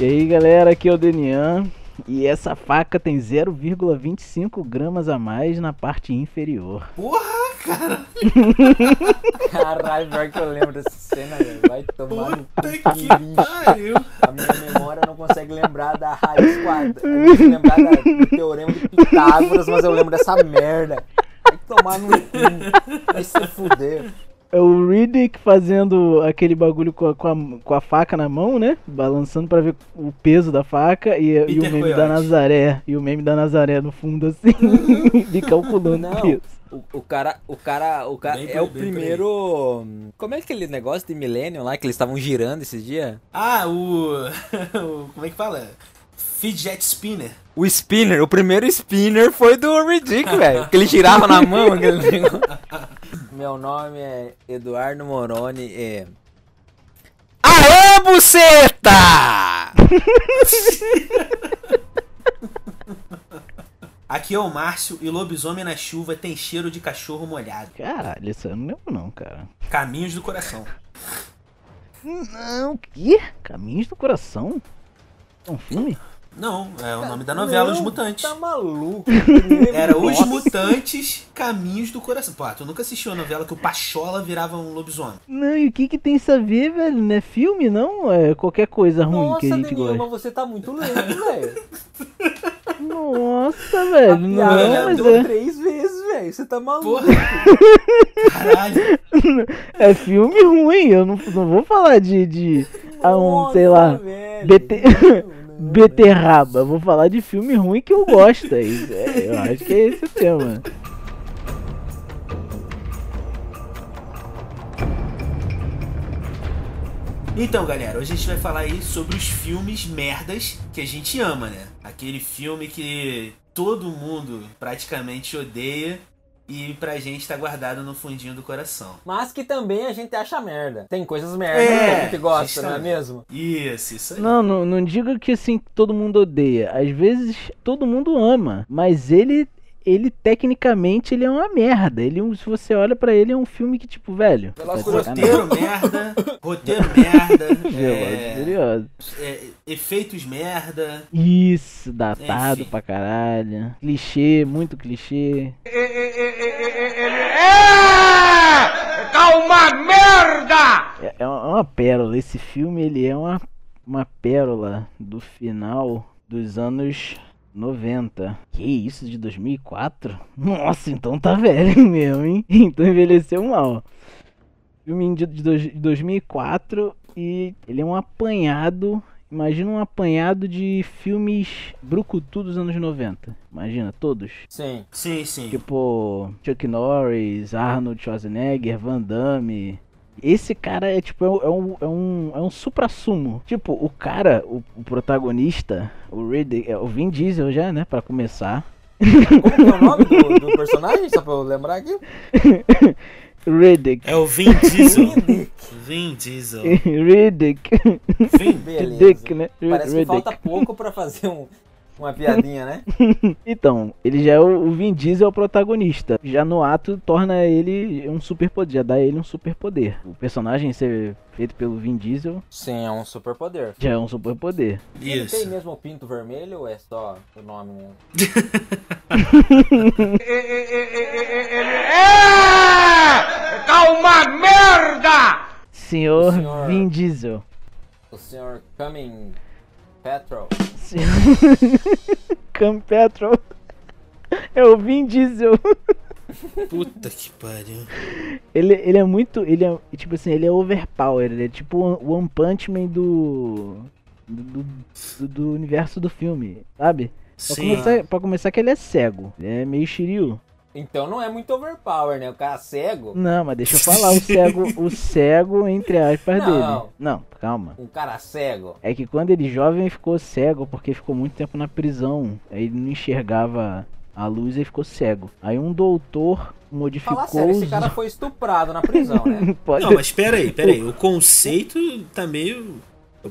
E aí galera, aqui é o Denian e essa faca tem 0,25 gramas a mais na parte inferior. Porra, cara! Caralho, pior que eu lembro dessa cena, velho. Vai tomar no Puta cu, que pariu! A minha memória não consegue lembrar da raiz quadrada. Eu consigo lembrar da- do teorema de Pitágoras, mas eu lembro dessa merda. Vai tomar no cu. Vai se fuder. É o Riddick fazendo aquele bagulho com a, com, a, com a faca na mão, né? Balançando pra ver o peso da faca e, e o meme Coyote. da Nazaré. E o meme da Nazaré no fundo assim, de calculando Não. o peso. O, o cara, o cara, o cara Bem é o bem por primeiro. Como é aquele negócio de Millennium lá que eles estavam girando esses dias? Ah, o... o- Como é que fala? Fidget Spinner. O spinner, o primeiro spinner foi do Riddick, velho. Que ele girava na mão aquele negócio. Meu nome é Eduardo Moroni e. Aê, buceta! Aqui é o Márcio e lobisomem na chuva tem cheiro de cachorro molhado. Caralho, isso eu não lembro não, cara. Caminhos do coração. Não, que? Caminhos do Coração? É um filme? Não, é o nome da novela, Os Não, Mutantes. Tá maluco. Era Os Nossa. Mutantes Caminhos do Coração. Pô, tu nunca assistiu a novela que o Pachola virava um lobisomem? Não, e o que que tem isso a ver, velho? Não é filme, não? É qualquer coisa ruim Nossa, que a gente Daniel, gosta. mas você tá muito lento, velho. Nossa, A velho. Não, mas deu é, três vezes, velho. Você tá maluco. Porra! Caralho! é filme ruim. Eu não, não vou falar de, de ah, um, Nossa, sei lá, velho. BT beterraba. Vou falar de filme ruim que eu gosto. É isso, é, eu acho que é esse o tema. Então, galera, hoje a gente vai falar aí sobre os filmes merdas que a gente ama, né? Aquele filme que todo mundo praticamente odeia e pra gente tá guardado no fundinho do coração. Mas que também a gente acha merda. Tem coisas merda É, que a gente gosta, gente não é mesmo? Isso, isso aí. Não, não, não diga que assim todo mundo odeia. Às vezes todo mundo ama, mas ele ele tecnicamente ele é uma merda. Ele se você olha pra ele é um filme que tipo, velho, Pela tá. Roteiro merda, roteiro merda, é, Furiosos. é, efeitos merda. Isso, datado Enfim. pra caralho. Clichê, muito clichê. É, é uma, é uma pérola. Esse filme ele é uma, uma pérola do final dos anos 90. Que isso, de 2004? Nossa, então tá velho mesmo, hein? Então envelheceu mal. Filme de, de dois- de 2004 e ele é um apanhado. Imagina um apanhado de filmes brucutu dos anos 90. Imagina, todos. Sim. Sim, sim. Tipo, Chuck Norris, Arnold Schwarzenegger, Van Damme. Esse cara é tipo, é um, é um, é um, é um supra-sumo. Tipo, o cara, o, o protagonista, o Riddick, é o Vin Diesel já, né, pra começar. Como que é o nome do, do personagem? Só pra eu lembrar aqui. Riddick. É o Vin Diesel. Vin Diesel. Riddick. Vin. Beleza. Dick, né? Parece que Riddick. falta pouco pra fazer um- uma piadinha, né? Então, ele já é o, o Vin Diesel é o protagonista. Já no ato torna ele um superpoder, já dá ele um superpoder. O personagem ser feito pelo Vin Diesel Sim, é um superpoder. já é um superpoder. Ele tem Isso. mesmo o pinto vermelho ou é só o nome mesmo? Senhor, O senhor- Vin Diesel. O senhor Cumming Petrol. Senhor... Cam Petrol. É o Vin Diesel. Puta que pariu. Ele, ele é muito. Ele é. Tipo assim, ele é overpower. Ele é tipo o One Punch Man do. Do, do, do universo do filme, sabe? Pra Sim. começar, pra começar que ele é cego. Ele é meio Shiryu. Então não é muito overpower, né? O cara cego. Não, mas deixa eu falar o cego, o cego entre aspas Não. dele. Não, calma. Um cara cego. É que quando ele jovem ficou cego porque ficou muito tempo na prisão. Aí ele não enxergava a luz e ficou cego. Aí um doutor modificou Fala sério, esse os- cara foi estuprado na prisão, né? Pode... Não, mas pera aí, pera aí. O conceito tá meio.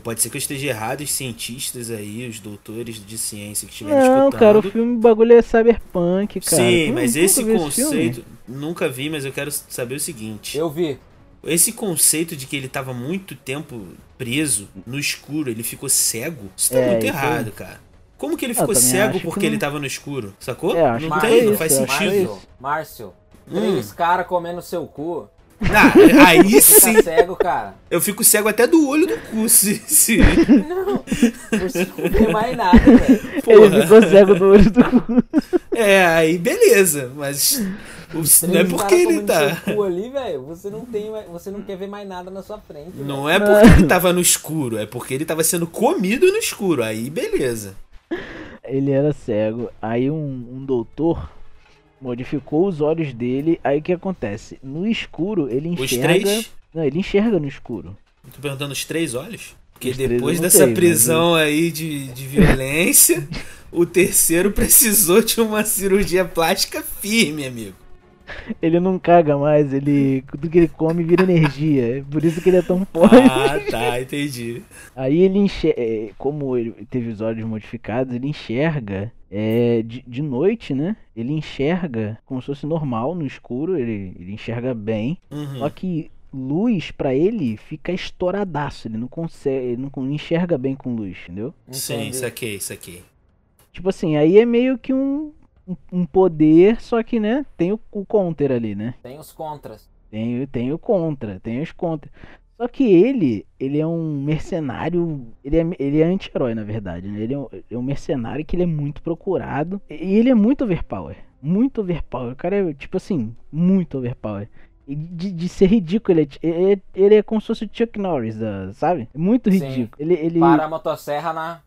Pode ser que eu esteja errado, os cientistas aí, os doutores de ciência que estiverem Não, escutando. cara, o filme o bagulho é cyberpunk, cara. Sim, mas esse conceito nunca vi, mas eu quero saber o seguinte. Eu vi. Esse conceito de que ele tava muito tempo preso no escuro, ele ficou cego, isso tá É, muito errado, cara. Como que ele Eu ficou cego que porque ele tava no escuro? Sacou? É, não tem, foi não faz foi sentido. Márcio, Márcio, Hum. três caras comendo seu cu. Ah, aí sim. Fica cego, cara. Eu fico cego até do olho do cu, se. se... Você não vê mais nada, velho. Ele ficou cego do olho do cu. É, aí beleza, mas. o- Não é Três porque ele tá. cu ali, velho. Você não tem, você não quer ver mais nada na sua frente. Não é porque ele tava no escuro, é porque ele tava sendo comido no escuro. Aí beleza. Ele era cego. Aí um, um doutor modificou os olhos dele. Aí o que acontece? No escuro ele Os enxerga. três. Não, ele enxerga no escuro. Tô perguntando os três olhos? Porque Os eu depois dessa sei, mas prisão aí de, de violência, o terceiro precisou de uma cirurgia plástica firme, amigo. Ele não caga mais, ele. Tudo que ele come vira energia. É por isso que ele é tão forte. Ah, tá, entendi. Aí ele enxerga. Como ele teve os olhos modificados, ele enxerga. É, de, de noite, né? Ele enxerga como se fosse normal no escuro, ele, ele enxerga bem. Uhum. Só que luz pra ele fica estouradaço, ele não consegue, ele não enxerga bem com luz, entendeu? Sim, Entendi. saquei, saquei. Tipo assim, aí é meio que um, um, poder, só que, né, tem o, o counter ali, né? Tem os contras. Tem, o- tem o contra, tem os contra. Só que ele, ele é um mercenário, ele é, ele é anti-herói, na verdade, né? Ele é, um, ele é um mercenário que ele é muito procurado. E ele é muito overpower. Muito overpower. O cara é, tipo assim, muito overpower. E de, de ser ridículo, ele é, ele, é, ele é como se fosse o Chuck Norris, da- sabe? É Muito Sim. ridículo. Ele, ele, Para a motosserra na,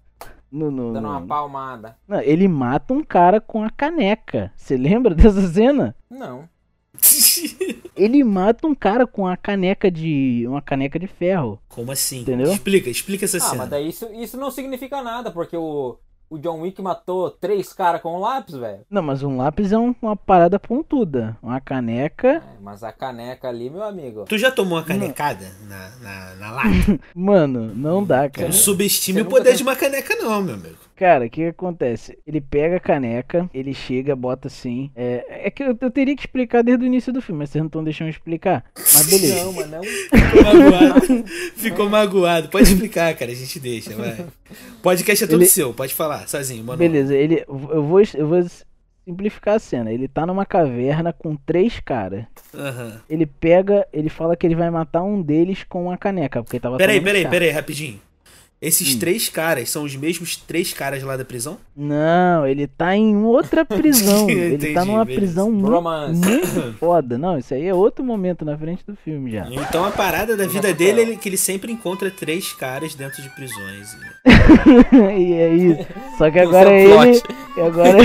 no, no- dando uma palmada. não, ele mata um cara com a caneca. Você lembra dessa cena? Não. Ele mata um cara com a caneca de. uma caneca de ferro. Como assim? Entendeu? Explica, explica essa Ah, cena. mas daí isso, isso não significa nada, porque o, o John Wick matou três caras com um lápis, velho. Não, mas um lápis é um- uma parada pontuda. Uma caneca. É, mas a caneca ali, meu amigo. Tu já tomou uma canecada na, na, na lata? Mano, não dá, cara. Não subestime o poder tem- de uma caneca, não, meu amigo. Cara, o que, que acontece? Ele pega a caneca, ele chega, bota assim. É, é que eu, eu teria que explicar desde o início do filme, mas vocês não estão deixando eu explicar. Mas beleza. Não, mas não. Ficou magoado. Ficou magoado. Pode explicar, cara. A gente deixa, vai. Podcast é todo Ele- seu, pode falar, sozinho, mano. Beleza, ele. Eu vou, eu vou simplificar a cena. Ele tá numa caverna com três caras. Aham. Ele pega, ele fala que ele vai matar um deles com uma caneca, porque tava Peraí, peraí, peraí, rapidinho. Esses Hum. três caras são os mesmos três caras lá da prisão? Não, ele tá em outra prisão. ele Entendi, tá numa beleza. prisão muito, foda. Não, isso aí é outro momento na frente do filme já. Então a parada da vida dele é que ele sempre encontra três caras dentro de prisões. e é isso. Só que Esse agora é é ele. e Agora,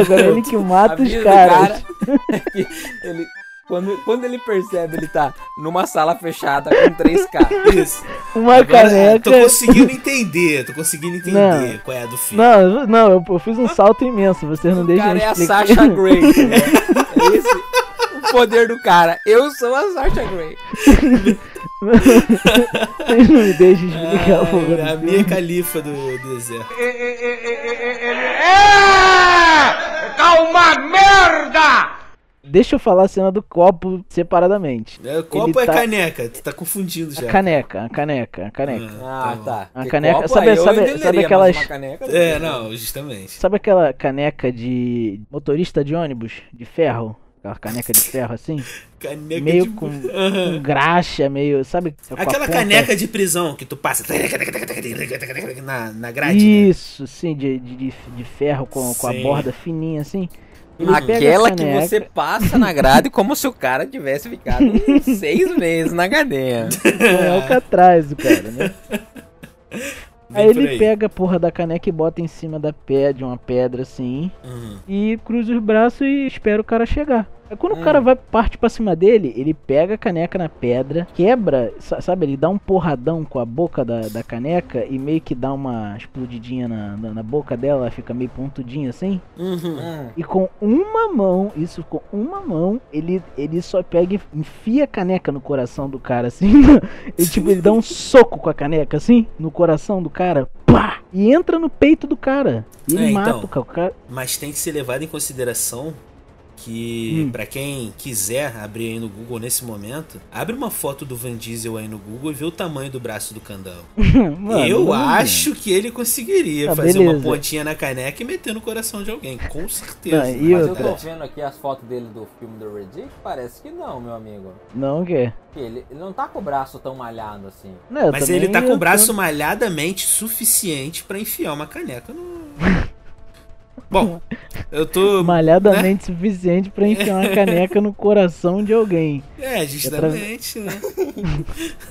agora é ele que mata A vida os do caras. cara é que ele, quando, quando ele percebe, ele tá numa sala fechada com três caras. Isso. Uma Agora, caneca. tô conseguindo entender, tô conseguindo entender Não. qual é a do filme. Não, não, eu, eu fiz um salto imenso. Vocês não O deixam cara eu é a. Sasha Grey. entendeu? É esse o poder do cara. Eu sou a Sasha Grey. Vocês não me deixam explicar a do Ah, a filme. minha califa do deserto. Deixa eu falar a cena do copo separadamente. É, o copo Ele é tá- caneca, tu tá confundindo já. A caneca, a caneca, a caneca. Ah, tá. A Que caneca- copo, sabe- sabe- sabe aquelas- uma caneca, É, não, justamente. Sabe aquela caneca de motorista de ônibus de ferro? Aquela caneca de ferro assim? Caneca meio de... com, com graxa, meio. Sabe? a Aquela caneca de prisão que tu passa na, na grade, né? Isso, sim, de, de, de- ferro com, com a borda fininha assim. Ele pega a Aquela que você passa na grade como se o cara tivesse ficado seis meses na cadeia. É Alcatraz, o cara, né? Vem Aí ele pega a porra da caneca e bota em cima da de uma pedra assim. Uhum. E cruza os braços e espera o cara chegar. Aí quando Hum. o cara vai parte pra cima dele, ele pega a caneca na pedra, quebra, sa- sabe? Ele dá um porradão com a boca da, da caneca e meio que dá uma explodidinha na, na, na boca dela, ela fica meio pontudinha assim. Uhum. Hum. E com uma mão, isso com uma mão, ele, ele só pega e enfia a caneca no coração do cara, assim. ele, tipo, ele dá um soco com a caneca, assim, no coração do cara. Pá! E entra no peito do cara. E ele É, mata então. o cara. Mas tem que ser levado em consideração que, hum. para quem quiser abrir aí no Google nesse momento, abre uma foto do Van Diesel aí no Google e vê o tamanho do braço do Candão. Mano, eu mano. acho que ele conseguiria ah, fazer beleza. uma pontinha na caneca e meter no coração de alguém, com certeza. Não, Mas outra? eu tô vendo aqui as fotos dele do filme do Riddick, parece que não, meu amigo. Não o quê? Ele, ele não tá com o braço tão malhado assim. Não, Mas ele tá com o braço tô... malhadamente suficiente para enfiar uma caneca no. Bom, eu tô. Malhadamente né? suficiente para enfiar uma caneca no coração de alguém. É, justamente, é pra... né?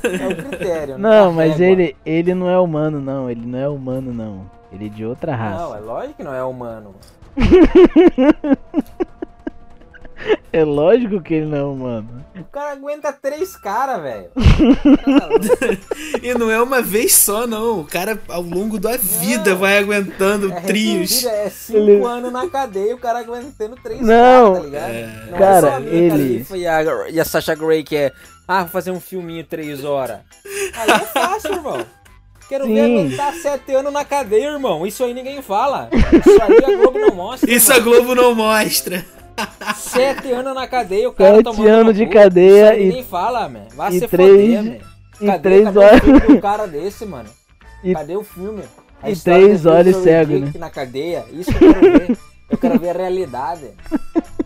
É o critério, né? Não, mas ele, ele não é humano, não. Ele não é humano, não. Ele é de outra raça. Não, é lógico que não é humano. É lógico que ele não, mano. O cara aguenta três caras, velho. e não é uma vez só, não. O cara, ao longo da vida, não. vai aguentando é trios. É cinco ele... anos na cadeia, o cara aguentando três não. caras, tá ligado? É... Não cara, é só a ele... E a, e a Sasha Grey que é, ah, vou fazer um filminho três horas. Aí é fácil, irmão. Quero Sim. ver aguentar sete anos na cadeia, irmão. Isso aí ninguém fala. Isso aí a Globo não mostra. Isso irmão. a Globo não mostra. Sete anos na cadeia, o cara Sete anos de cadeia e. Nem fala, man. Vai e se três, foder. Cadê, e três horas. Um cara desse, mano? E, Cadê o filme? A e três olhos cegos, né? na cadeia. Isso eu quero ver. Eu quero ver a realidade.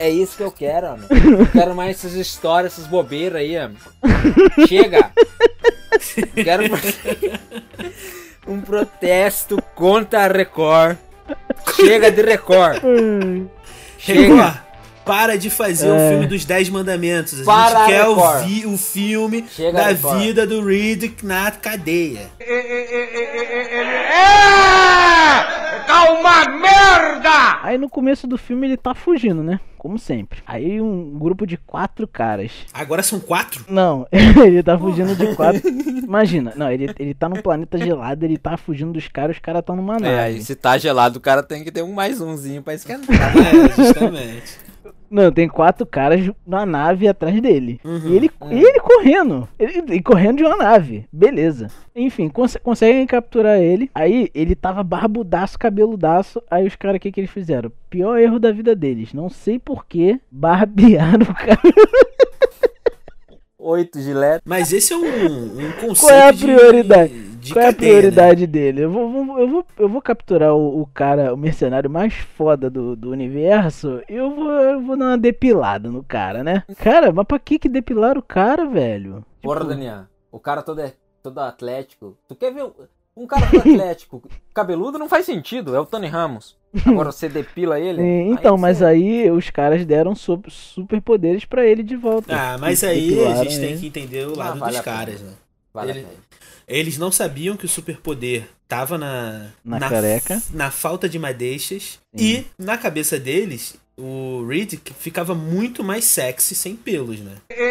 É isso que eu quero, mano. Eu quero mais essas histórias, essas bobeiras aí, mano. Chega! Quero um protesto contra a Record. Chega de Record. Chega! Para de fazer é. o filme dos Dez Mandamentos. A Para gente quer ouvir o filme Chega da vida do Riddick na cadeia. Ele é! Tá uma merda! Aí no começo do filme ele tá fugindo, né? Como sempre. Aí um grupo de quatro caras. Agora são quatro? Não, ele tá fugindo de quatro. Imagina, não, ele, ele tá num planeta gelado, ele tá fugindo dos caras, os caras estão numa é, nave. É, se tá gelado, o cara tem que ter um mais umzinho pra esquentar. é, justamente. Não, tem quatro caras na nave atrás dele. Uhum, e ele, uhum. ele correndo. Ele, ele, correndo de uma nave. Beleza. Enfim, cons conseguem capturar ele. Aí ele tava barbudaço, cabeludaço. Aí os caras, o que, que eles fizeram? Pior erro da vida deles. Não sei porquê. Barbearam o cara. Oito giletes. Mas esse é um, um conceito. Qual é a prioridade? De de Qual é a prioridade né? dele? Eu vou, vou, eu vou, eu vou capturar o, o, cara, o mercenário mais foda do, do universo. E eu vou, eu vou dar uma depilada no cara, né? Cara, mas pra que que depilar o cara, velho? Porra, tipo... Daniel, o cara todo, é, todo atlético. Tu quer ver um cara todo atlético, cabeludo não faz sentido, é o Tony Ramos. Agora você depila ele. então, aí mas você... aí os caras deram super poderes para ele de volta. Ah, mas aí a gente tem que entender o lado ah, vale dos caras, né? Vale ele, eles não sabiam que o superpoder tava na, na, na careca, na falta de madeixas e na cabeça deles o Reed ficava muito mais sexy sem pelos, né? Ele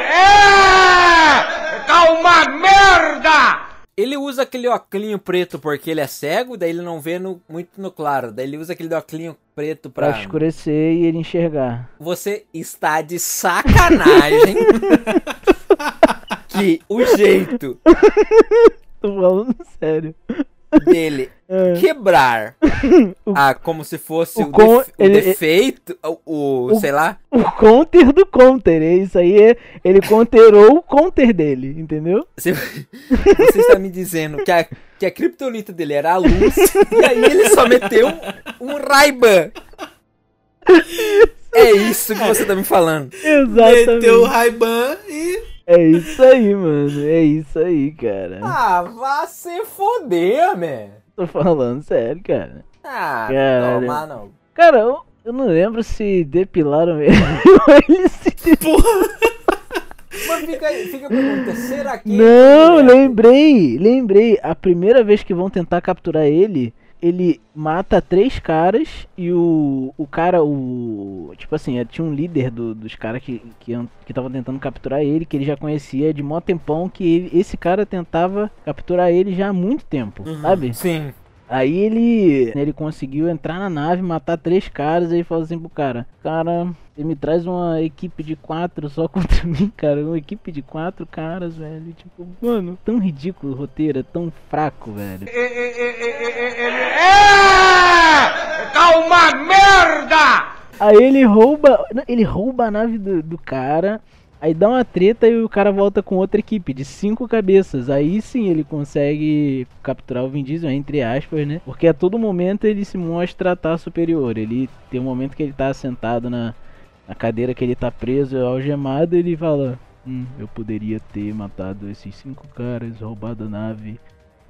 é! Tá uma merda! Ele usa aquele óculos preto porque ele é cego, daí ele não vê no, muito no claro. Daí ele usa aquele óculos preto pra... pra escurecer e ele enxergar. Você está de sacanagem. que o jeito. Tô falando sério. Dele é. quebrar a, como se fosse o, o, con, def, ele, o defeito, o, o, sei lá. O counter do counter. É isso aí, é, ele counterou o counter dele, entendeu? Você, você está me dizendo que a, que a criptonita dele era a luz, e aí ele só meteu um Ray-Ban. É isso que você tá me falando. Exatamente. Meteu o Ray-Ban e é isso aí, mano. É isso aí, cara. Ah, vá se foder, man. Tô falando sério, cara. Ah, cara, não, não. Cara, eu, eu não lembro se depilaram ele. ele se Porra! Mas fica, fica a pergunta, será que. Não, lembrei, lembrei. A primeira vez que vão tentar capturar ele, ele mata três caras e o, o cara, o. Tipo assim, tinha um líder do, dos caras que estavam que, que tentando capturar ele, que ele já conhecia de mó tempão, que ele, esse cara tentava capturar ele já há muito tempo, uhum, sabe? Sim. Aí ele, ele conseguiu entrar na nave, matar três caras e falou assim pro cara: Cara, você me traz uma equipe de quatro só contra mim, cara. Uma equipe de quatro caras, velho. Tipo, mano, tão ridículo o roteiro, é tão fraco, velho. Ele é! tá uma merda! Aí ele rouba. Ele rouba a nave do, do cara. Aí dá uma treta e o cara volta com outra equipe de cinco cabeças. Aí sim ele consegue capturar o Vin Diesel, entre aspas, né? Porque a todo momento ele se mostra estar superior. Ele tem um momento que ele tá sentado na, na cadeira que ele tá preso, algemado, ele fala: Hum, eu poderia ter matado esses cinco caras, roubado a nave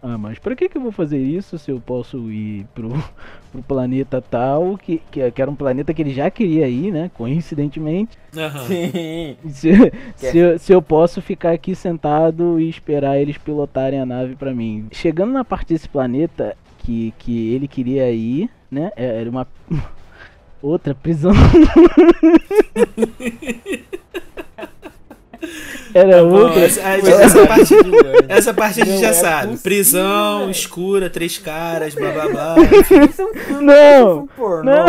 ah, mas pra que, que eu vou fazer isso se eu posso ir pro, pro planeta tal, que, que, que, era um planeta que ele já queria ir, né? Coincidentemente. Uhum. Sim. Se, se, eu, se eu posso ficar aqui sentado e esperar eles pilotarem a nave para mim. Chegando na parte desse planeta que, que ele queria ir, né? É, era uma. Outra prisão. Era tá outra. Essa, essa, parte, essa parte a gente já é sabe. Prisão, escura, três caras, blá blá blá. Não! não.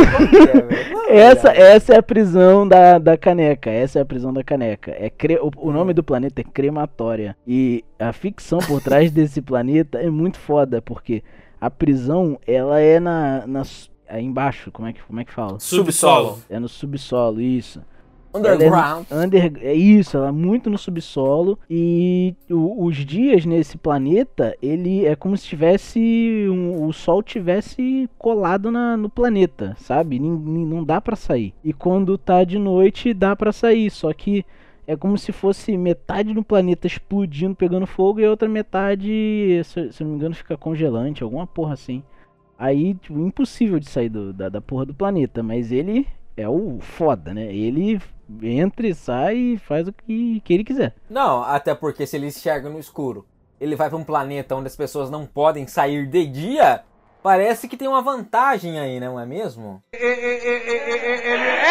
É, essa, essa é a prisão da, da caneca. Essa é a prisão da caneca. É cre... o, o nome do planeta é crematória. E a ficção por trás desse planeta é muito foda, porque a prisão, ela é na. na é embaixo, como é que, como é que fala? Subsolo. É no subsolo, isso. Underground. É, under, é isso, ela é muito no subsolo. E o, os dias nesse planeta, ele é como se tivesse. Um, o sol tivesse colado na, no planeta, sabe? N, não dá para sair. E quando tá de noite, dá para sair. Só que é como se fosse metade do planeta explodindo, pegando fogo, e a outra metade, se, se não me engano, fica congelante, alguma porra assim. Aí, tipo, impossível de sair do, da, da porra do planeta. Mas ele é o foda, né? Ele entra e sai e faz o que, que ele quiser. Não, até porque se ele enxerga no escuro, ele vai para um planeta onde as pessoas não podem sair de dia, parece que tem uma vantagem aí, não é mesmo? Ele é!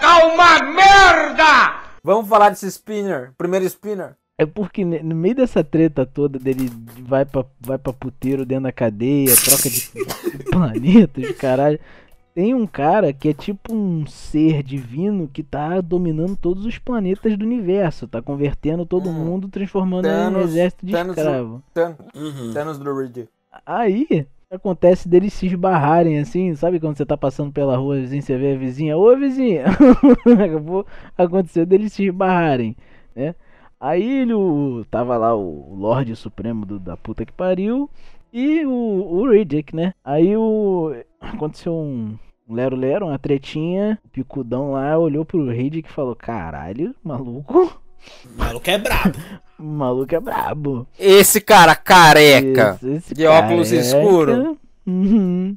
Tá uma merda! Vamos falar desse spinner, primeiro spinner. É porque no meio dessa treta toda dele vai pra, vai pra puteiro dentro da cadeia, troca de planetas, caralho. Tem um cara que é tipo um ser divino que tá dominando todos os planetas do universo, tá convertendo todo hum. mundo, transformando Thanos, em um exército de Thanos, escravo. Thanos, uhum. Thanos do Reed. Aí, acontece deles se esbarrarem assim, sabe quando você tá passando pela rua, vizinho, você vê a vizinha, ô vizinha, acabou aconteceu deles se esbarrarem, né? Aí ele o, tava lá o Lorde Supremo do, da puta que pariu e o, o Riddick, né? Aí o aconteceu um Lero Lero, uma tretinha. O picudão lá olhou pro Riddick e falou: Caralho, maluco. O maluco é brabo. o maluco é brabo. Esse cara careca. Esse, esse de careca. óculos escuros. Uhum.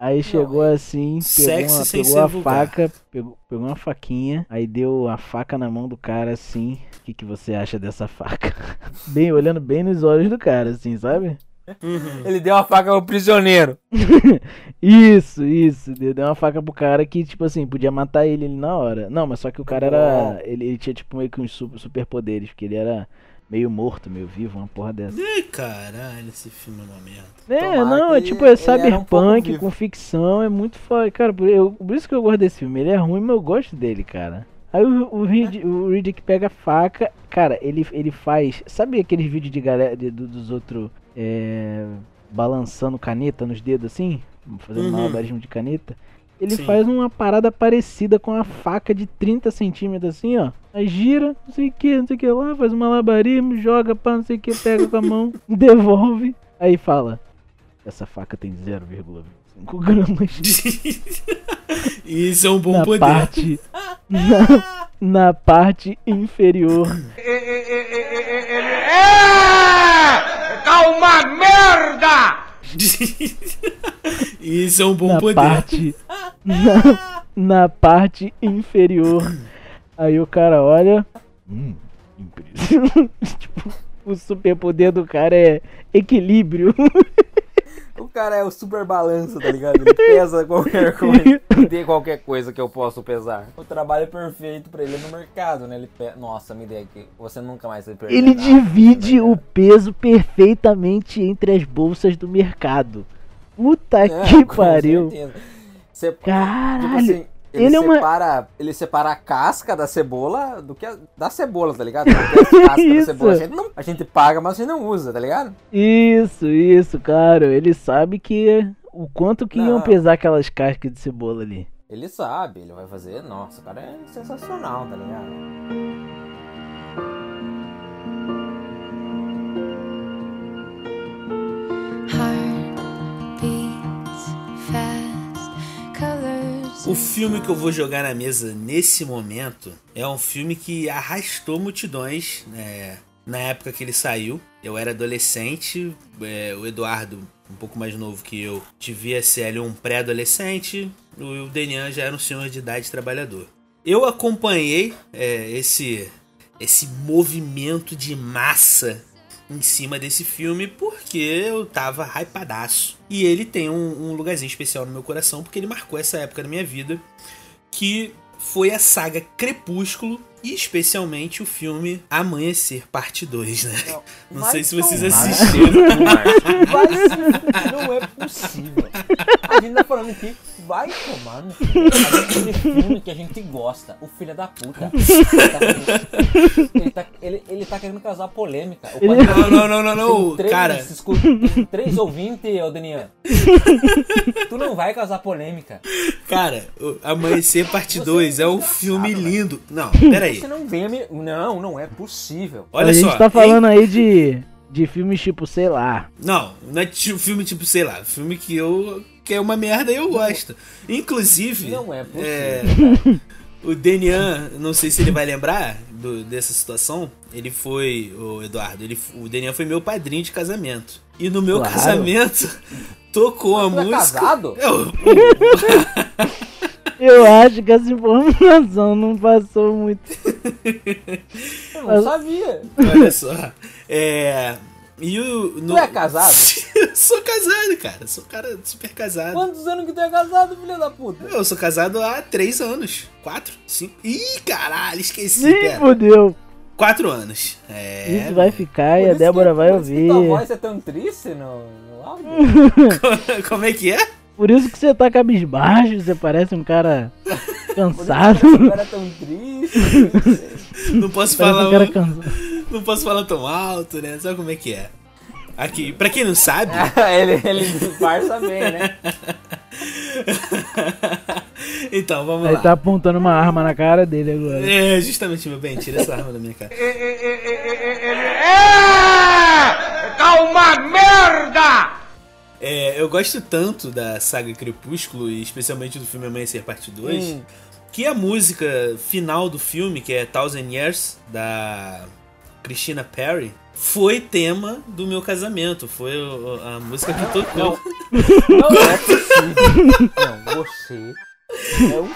Aí chegou Não, assim, pegou, uma, pegou a faca, pegou, pegou uma faquinha, aí deu a faca na mão do cara assim. O que, que você acha dessa faca? bem, olhando bem nos olhos do cara, assim, sabe? Uhum. Ele deu uma faca ao prisioneiro. isso, isso. Deu uma faca pro cara que, tipo assim, podia matar ele, ele na hora. Não, mas só que o cara era. Ele, ele tinha, tipo, meio que uns superpoderes, porque ele era meio morto, meio vivo, uma porra dessa. Ai, caralho, esse filme é uma merda. É, Tomara não, é tipo, é cyberpunk um com ficção, é muito foda. Cara, por, eu, por isso que eu gosto desse filme. Ele é ruim, mas eu gosto dele, cara. Aí o, o, Reed, o Riddick pega a faca, cara, ele, ele faz. Sabe aqueles vídeos de galera de, dos outros é, balançando caneta nos dedos assim, fazendo uhum. malabarismo de caneta. Ele Sim. faz uma parada parecida com a faca de 30 centímetros assim, ó. Aí gira, não sei o que, não sei o que lá, faz um malabarismo, joga pra não sei o que, pega com a mão, devolve. Aí fala: Essa faca tem 0,25 gramas. Isso é um bom na poder. Parte, na, na parte inferior. Tá uma merda! Isso é um bom na poder. Parte, na, na parte inferior. Aí o cara olha. Hum, tipo, o superpoder do cara é equilíbrio. O cara é o super balanço, tá ligado? Ele pesa qualquer coisa. Tem qualquer coisa que eu posso pesar. O trabalho é perfeito pra ele no mercado, né? Ele pe... Nossa, me dê aqui. Você nunca mais vai perder. Ele divide o peso perfeitamente entre as bolsas do mercado. Puta é, que pariu. Você, Caralho. Tipo assim, ele, ele separa, é uma... ele separa a casca da cebola do que a, da cebola, tá ligado? a casca da cebola a gente, não, a gente paga, mas a gente não usa, tá ligado? Isso, isso, cara. Ele sabe que o quanto que Não. iam pesar aquelas cascas de cebola ali. Ele sabe, ele vai fazer. Nossa, o cara é sensacional, tá ligado? O filme que eu vou jogar na mesa nesse momento é um filme que arrastou multidões né, na época que ele saiu. Eu era adolescente, é, o Eduardo, um pouco mais novo que eu, devia ser um pré-adolescente, o Denian já era um senhor de idade trabalhador. Eu acompanhei é, esse, esse movimento de massa em cima desse filme porque eu tava hypadaço. E ele tem um, um lugarzinho especial no meu coração porque ele marcou essa época da minha vida que foi a saga Crepúsculo e especialmente o filme Amanhecer Parte 2, né? Não, sei se vocês assistiram. fuder, não é possível. A gente tá falando aqui, vai tomar no filme que a gente gosta, o filho da puta. Ele tá, ele tá, ele, ele tá querendo causar polêmica. O Ele- pai- Não, não, não, não, não. Três, Cara, três ouvintes, ô Daniel. tu não vai causar polêmica. cara, o Amanhecer Parte Você 2 é um filme lindo. Não, peraí. Você não venha me. Não, não é possível. Olha a gente só. tá falando aí de, de filmes tipo, sei lá. Não, não é filme tipo, sei lá, filme que eu que é uma merda e eu gosto. Inclusive, Não é possível. é, o Denian, não sei se ele vai lembrar do- dessa situação. Ele foi, o Eduardo, ele, o Denian foi meu padrinho de casamento. E no meu Claro. casamento tocou a é música. casado? Eu- Eu acho que essa informação não passou muito. Eu não sabia. olha só. É. E o. No... Tu é casado? Eu sou casado, cara. Sou um cara super casado. Quantos anos que tu é casado, filho da puta? Eu sou casado há três anos. Quatro? Cinco? Ih, caralho, esqueci. Sim, pera. fudeu. Quatro anos. É. Isso vai ficar e Por a isso Débora que- vai por isso que ouvir. Tua voz é tão triste no, no áudio. Como é que é? Por isso que você tá cabisbaixo, você parece um cara Por isso cansado. que cara é tão triste. Não posso Parece falar. um cara cansado. Não posso falar tão alto, né? Sabe como é que é? Aqui, pra quem não sabe. ele, ele disfarça bem, né? então, vamos Ele lá. tá apontando uma arma na cara dele agora. É, justamente, meu bem, tira essa arma da minha cara. É, eu gosto tanto da saga Crepúsculo e especialmente do filme Amanhecer Parte 2, Hum. que a música final do filme, que é Thousand Years, da Christina Perry, foi tema do meu casamento. Foi a música que tocou. Não é possível. Não, você é um.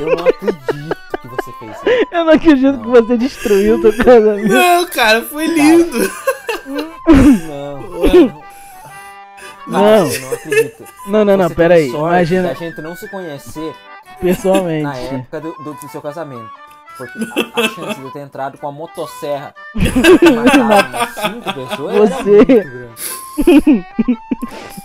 Eu não acredito que você fez isso. Eu não acredito que você destruiu teu casamento. Não, cara, foi lindo. Não. Não. eu não acredito. Não, não, não, pera aí. Imagina da gente não se conhecer na pessoalmente. época do, do- do seu casamento. Porque a, a chance de eu ter entrado com a motosserra cinco pessoas era Você- muito grande.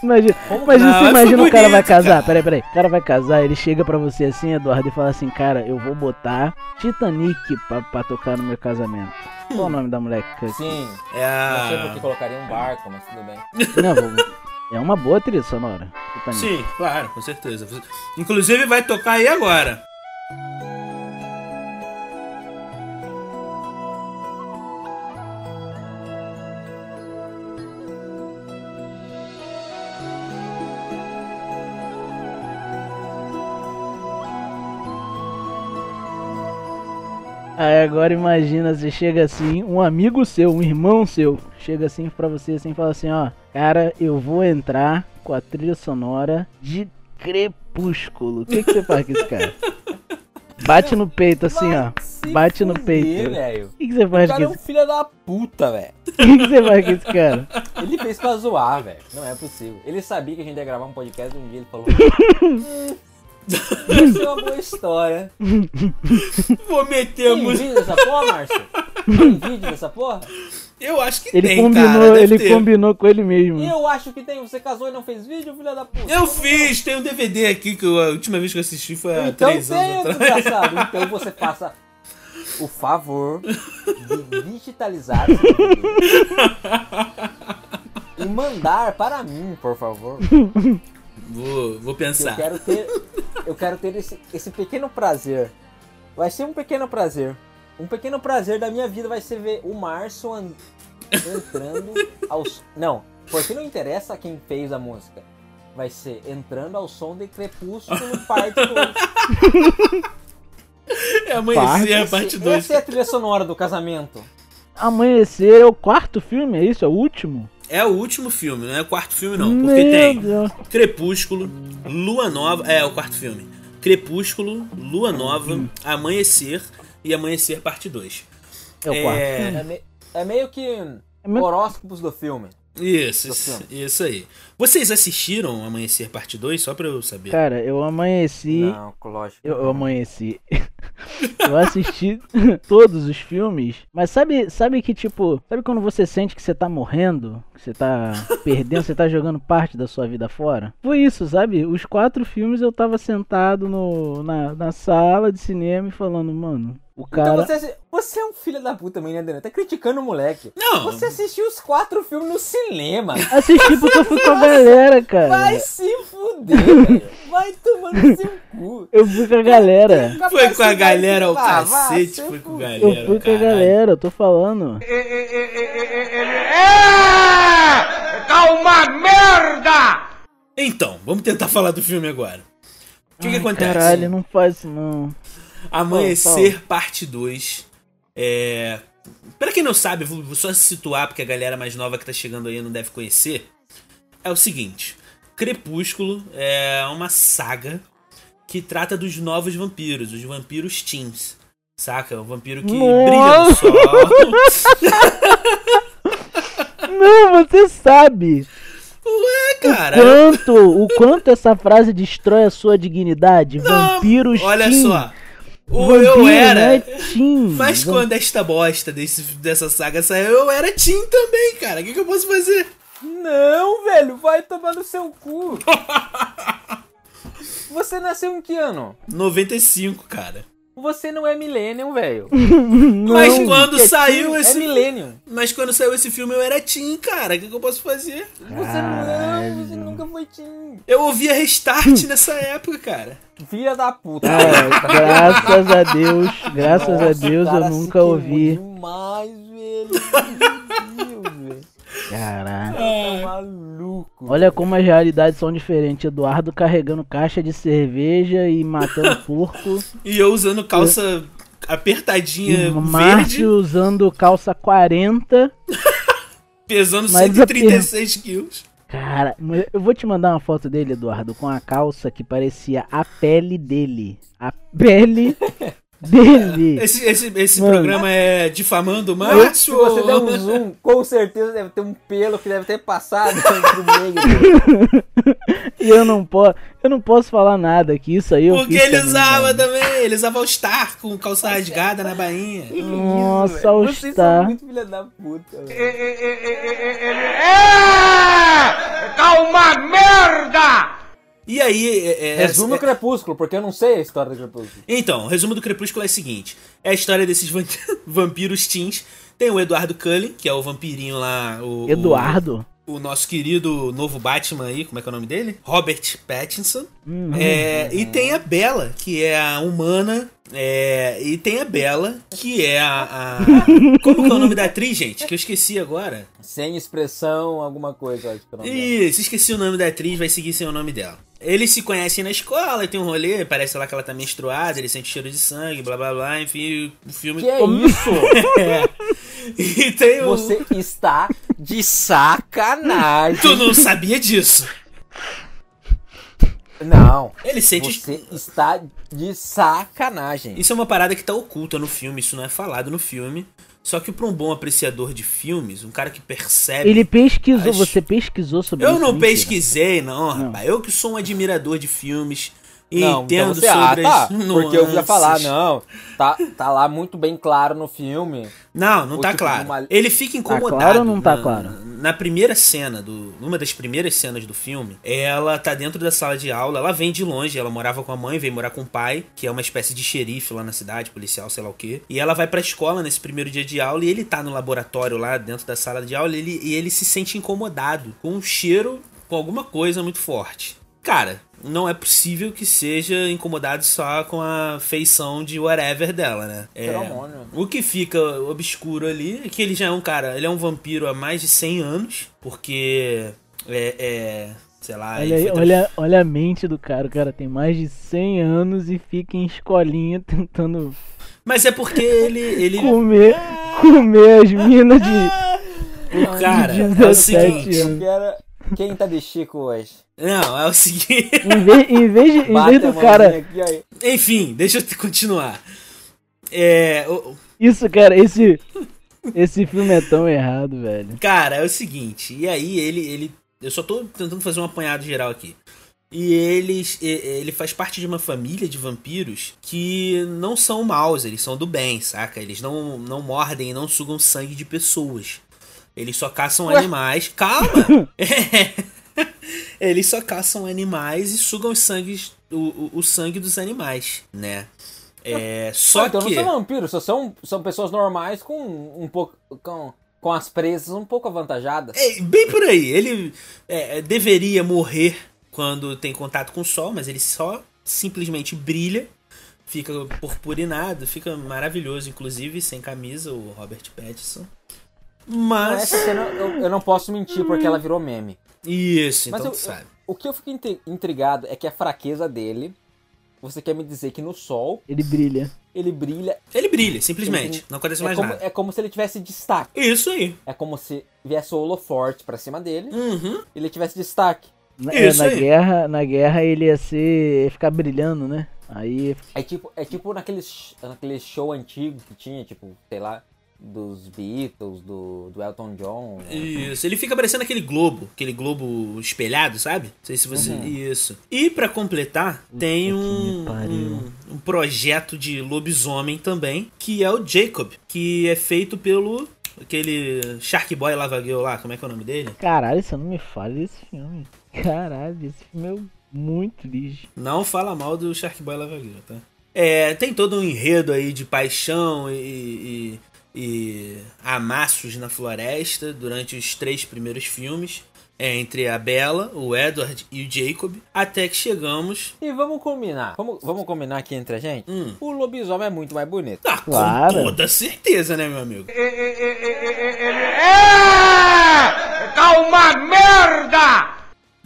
Imagina, Como imagina Não, você imagina foi o cara vai casar. cara. Peraí, peraí. O cara vai casar, ele chega pra você assim, Eduardo, e fala assim: Cara, eu vou botar Titanic pra, pra tocar no meu casamento. Qual o nome da mulher que. Sim, É não sei porque colocaria um barco, mas tudo bem. Não, vou- é uma boa trilha sonora. Titanic. Sim, claro, com certeza. Inclusive vai tocar aí agora. Aí agora imagina, você chega assim, um amigo seu, um irmão seu, chega assim pra você assim e fala assim, ó, cara, eu vou entrar com a trilha sonora de Crepúsculo. O que, que você faz com esse cara? Bate no peito assim, ó. Bate no peito. O que, que você faz com cara é um esse filho da puta, velho. O que, que você faz com esse cara? Ele fez pra zoar, velho. Não é possível. Ele sabia que a gente ia gravar um podcast e um dia ele falou. Vai ser uma boa história. Vou meter a Tem música. vídeo dessa porra, Márcio? Tem vídeo dessa porra? Eu acho que Ele tem, combinou, cara. ele ter. combinou com ele mesmo. Eu acho que tem. Você casou e não fez vídeo, filha da puta? Eu fiz, tem um DVD aqui que eu- a última vez que eu assisti foi há Então três anos tem, atrás. desgraçado. Então você faça o favor de digitalizar esse e mandar para mim, por favor. Vou, vou Eu pensar. quero ter, eu quero ter esse, esse pequeno prazer. Vai ser um pequeno prazer. Um pequeno prazer da minha vida vai ser ver o Márcio an- entrando aos. Não, porque não interessa quem fez a música. Vai ser entrando ao som de Crepúsculo parte 2. É amanhecer a parte 2. Essa é a trilha sonora do casamento. Amanhecer é o quarto filme, é isso? É o último? É o último filme, não é o quarto filme não. Porque Meu tem Deus. Crepúsculo, Lua Nova. É, o quarto filme. Crepúsculo, Lua Nova, Amanhecer e Amanhecer parte 2. É o quarto. É, É, me- é meio que meio- horóscopos do filme. isso, Do isso, filme. isso aí. Vocês assistiram Amanhecer parte 2? Só pra eu saber. Cara, eu amanheci. Não, lógico. Eu, eu amanheci. eu assisti todos os filmes, mas sabe, sabe que tipo, sabe quando você sente que você tá morrendo, que você tá perdendo, você tá jogando parte da sua vida fora? Foi isso, sabe? Os quatro filmes eu tava sentado no, na, na sala de cinema e falando, mano, o Então cara. você, você é um filho da puta também, né, Daniel? Tá criticando o moleque. Não, Você assistiu os quatro filmes no cinema. Assisti porque eu fui com a galera, cara. Vai se fuder, velho. Vai tomar no seu cu. Eu fui com a galera. foi com a galera o cacete, foi com a galera. Eu fui com a galera, eu tô falando. Então, vamos tentar falar do filme agora. O que, que acontece? Caralho, não faz isso não. Amanhecer parte 2. É. Pra quem não sabe, vou só se situar, porque a galera mais nova que tá chegando aí não deve conhecer. É o seguinte: Crepúsculo é uma saga que trata dos novos vampiros, os vampiros teens. Saca? O vampiro que brilha no Nossa! sol. Não, você sabe. Ué, cara. quanto, o quanto essa frase destrói a sua dignidade? Vampiros Olha teen. só. O Vampiro eu não era. é teen. Mas quando esta bosta desse, dessa saga saiu, eu era teen também, cara. O que, que eu posso fazer? Não, velho. Vai tomar no seu cu. Você nasceu em que ano? 95, cara. Você não é millennium, velho. Mas quando é saiu teen, esse É millennium. Mas quando saiu esse filme eu era teen, cara. O que, que eu posso fazer? Você não, você nunca foi teen. Eu ouvia Restart nessa época, cara. Filha da puta. É, graças a Deus, graças Nossa, a Deus eu nunca ouvi. demais, velho. Meu Deus, velho. Caralho. Tá maluco. Olha como as realidades são diferentes. Eduardo carregando caixa de cerveja e matando porco. E eu usando calça E apertadinha verde, Márcio usando calça 40. pesando Mas 136 quilos. Cara, eu vou te mandar uma foto dele, Eduardo, com a calça que parecia a pele dele. A pele dele. Esse, esse, esse Mano. programa é difamando o Se Márcio? você der um zoom, com certeza deve ter um pelo que deve ter passado entre o meio. dele. E eu não posso, eu não posso falar nada que isso aí eu Porque ele também, usava mano. também, ele usava All Star com calça rasgada na bainha. Nossa. All Vocês Star. são muito filha da puta. velho. E aí, é, é, Resume é- o Crepúsculo, porque eu não sei a história do Crepúsculo. Então, o resumo do Crepúsculo é o seguinte: é a história desses vampiros teens. Tem o Eduardo Cullen, que é o vampirinho lá. O, Eduardo. O, o nosso querido novo Batman aí, como é que é o nome dele? Robert Pattinson. Uhum. É, e tem a Bella, que é a humana. é, e tem a Bella, que é a, a- Como que é o nome da atriz, gente? Que eu esqueci agora. Sem expressão, alguma coisa, acho que não lembro. Isso, esqueci o nome da atriz, vai seguir sem o nome dela. Eles se conhecem na escola, tem um rolê, parece lá que ela tá menstruada, ele sente cheiro de sangue, blá blá blá, enfim, o filme. Que é isso? É. E tem o. Você está de sacanagem. Tu não sabia disso. Não. Ele sente. Você está de sacanagem. Isso é uma parada que tá oculta no filme, isso não é falado no filme. Só que pra um bom apreciador de filmes, um cara que percebe. Ele pesquisou, Acho- você pesquisou sobre Eu isso? não Mentira. pesquisei, não, rapaz. Eu que sou um admirador de filmes Não, entendo então você, ah, sobre tá, porque eu ia falar, não, tá, tá lá muito bem claro no filme. Não, não Ou tá tipo, claro. numa- Ele fica incomodado. claro ou não tá na, claro? Na primeira cena, do, numa das primeiras cenas do filme, ela tá dentro da sala de aula, ela vem de longe, ela morava com a mãe, veio morar com o pai, que é uma espécie de xerife lá na cidade, policial, sei lá o quê. E ela vai pra escola nesse primeiro dia de aula e ele tá no laboratório lá dentro da sala de aula e ele, e ele se sente incomodado com um cheiro, com alguma coisa muito forte. Cara, não é possível que seja incomodado só com a feição de whatever dela, né? É, Feromônio. o que fica obscuro ali é que ele já é um cara, ele é um vampiro há mais de 100 anos, porque é, é sei lá, Olha, ele aí, olha, olha a mente do cara. O cara tem mais de 100 anos e fica em escolinha tentando Mas é porque ele ele comer, comer as minas de. o cara é o 17 seguinte, anos. Quem tá de Chico hoje? não, é o seguinte, Em vez, em vez, de, em vez do cara. aqui, enfim, deixa eu continuar. É, o- Isso, cara, esse. Esse filme é tão errado, velho. Cara, é o seguinte, e aí ele, ele. Eu só tô tentando fazer um apanhado geral aqui. E eles. Ele faz parte de uma família de vampiros que não são maus, eles são do bem, saca? Eles não, não mordem e não sugam sangue de pessoas. Eles só caçam animais. Calma! É. Eles só caçam animais e sugam os sangues, o, o, o sangue dos animais, né? É, só então que. não são vampiros, só são, são pessoas normais com um pouco. Com, com as presas um pouco avantajadas. É, bem por aí. Ele é, deveria morrer quando tem contato com o sol, mas ele só simplesmente brilha, fica purpurinado, fica maravilhoso, inclusive sem camisa, o Robert Pattinson. Mas. Essa cena eu, eu não posso mentir porque ela virou meme. Isso, Mas então eu- tu sabe. O que eu fico intri- intrigado é que a fraqueza dele. Você quer me dizer que no sol Ele brilha. ele brilha. Ele brilha, simplesmente. ele- Não acontece É mais como, nada. é como se ele tivesse destaque. Isso aí. É como se viesse o holoforte pra cima dele Uhum. e ele tivesse destaque. Na, é, Isso na aí. guerra, na guerra ele ia ser. ia ficar brilhando, né? Aí. É tipo, é tipo naqueles, naquele show antigo que tinha, tipo, sei lá, dos Beatles, do, do Elton John. Isso, ele fica parecendo aquele globo, aquele globo espelhado, sabe? Não sei se você. Isso. E pra completar, tem um, um, um projeto de lobisomem também, que é o Jacob, que é feito pelo. aquele Shark Boy Lava Girl lá, como é que é o nome dele? Caralho, você não me fala desse filme. Caralho, esse filme é muito lixo. Não fala mal do Shark Boy Lava Girl, tá? É, tem todo um enredo aí de paixão e, e, e amassos na floresta durante os três primeiros filmes. É, entre a Bella, o Edward e o Jacob, até que chegamos. E vamos combinar. Vamos, vamos combinar aqui entre a gente? Hum. O lobisomem é muito mais bonito. Ah, Claro. com toda certeza, né, meu amigo? Tá uma merda!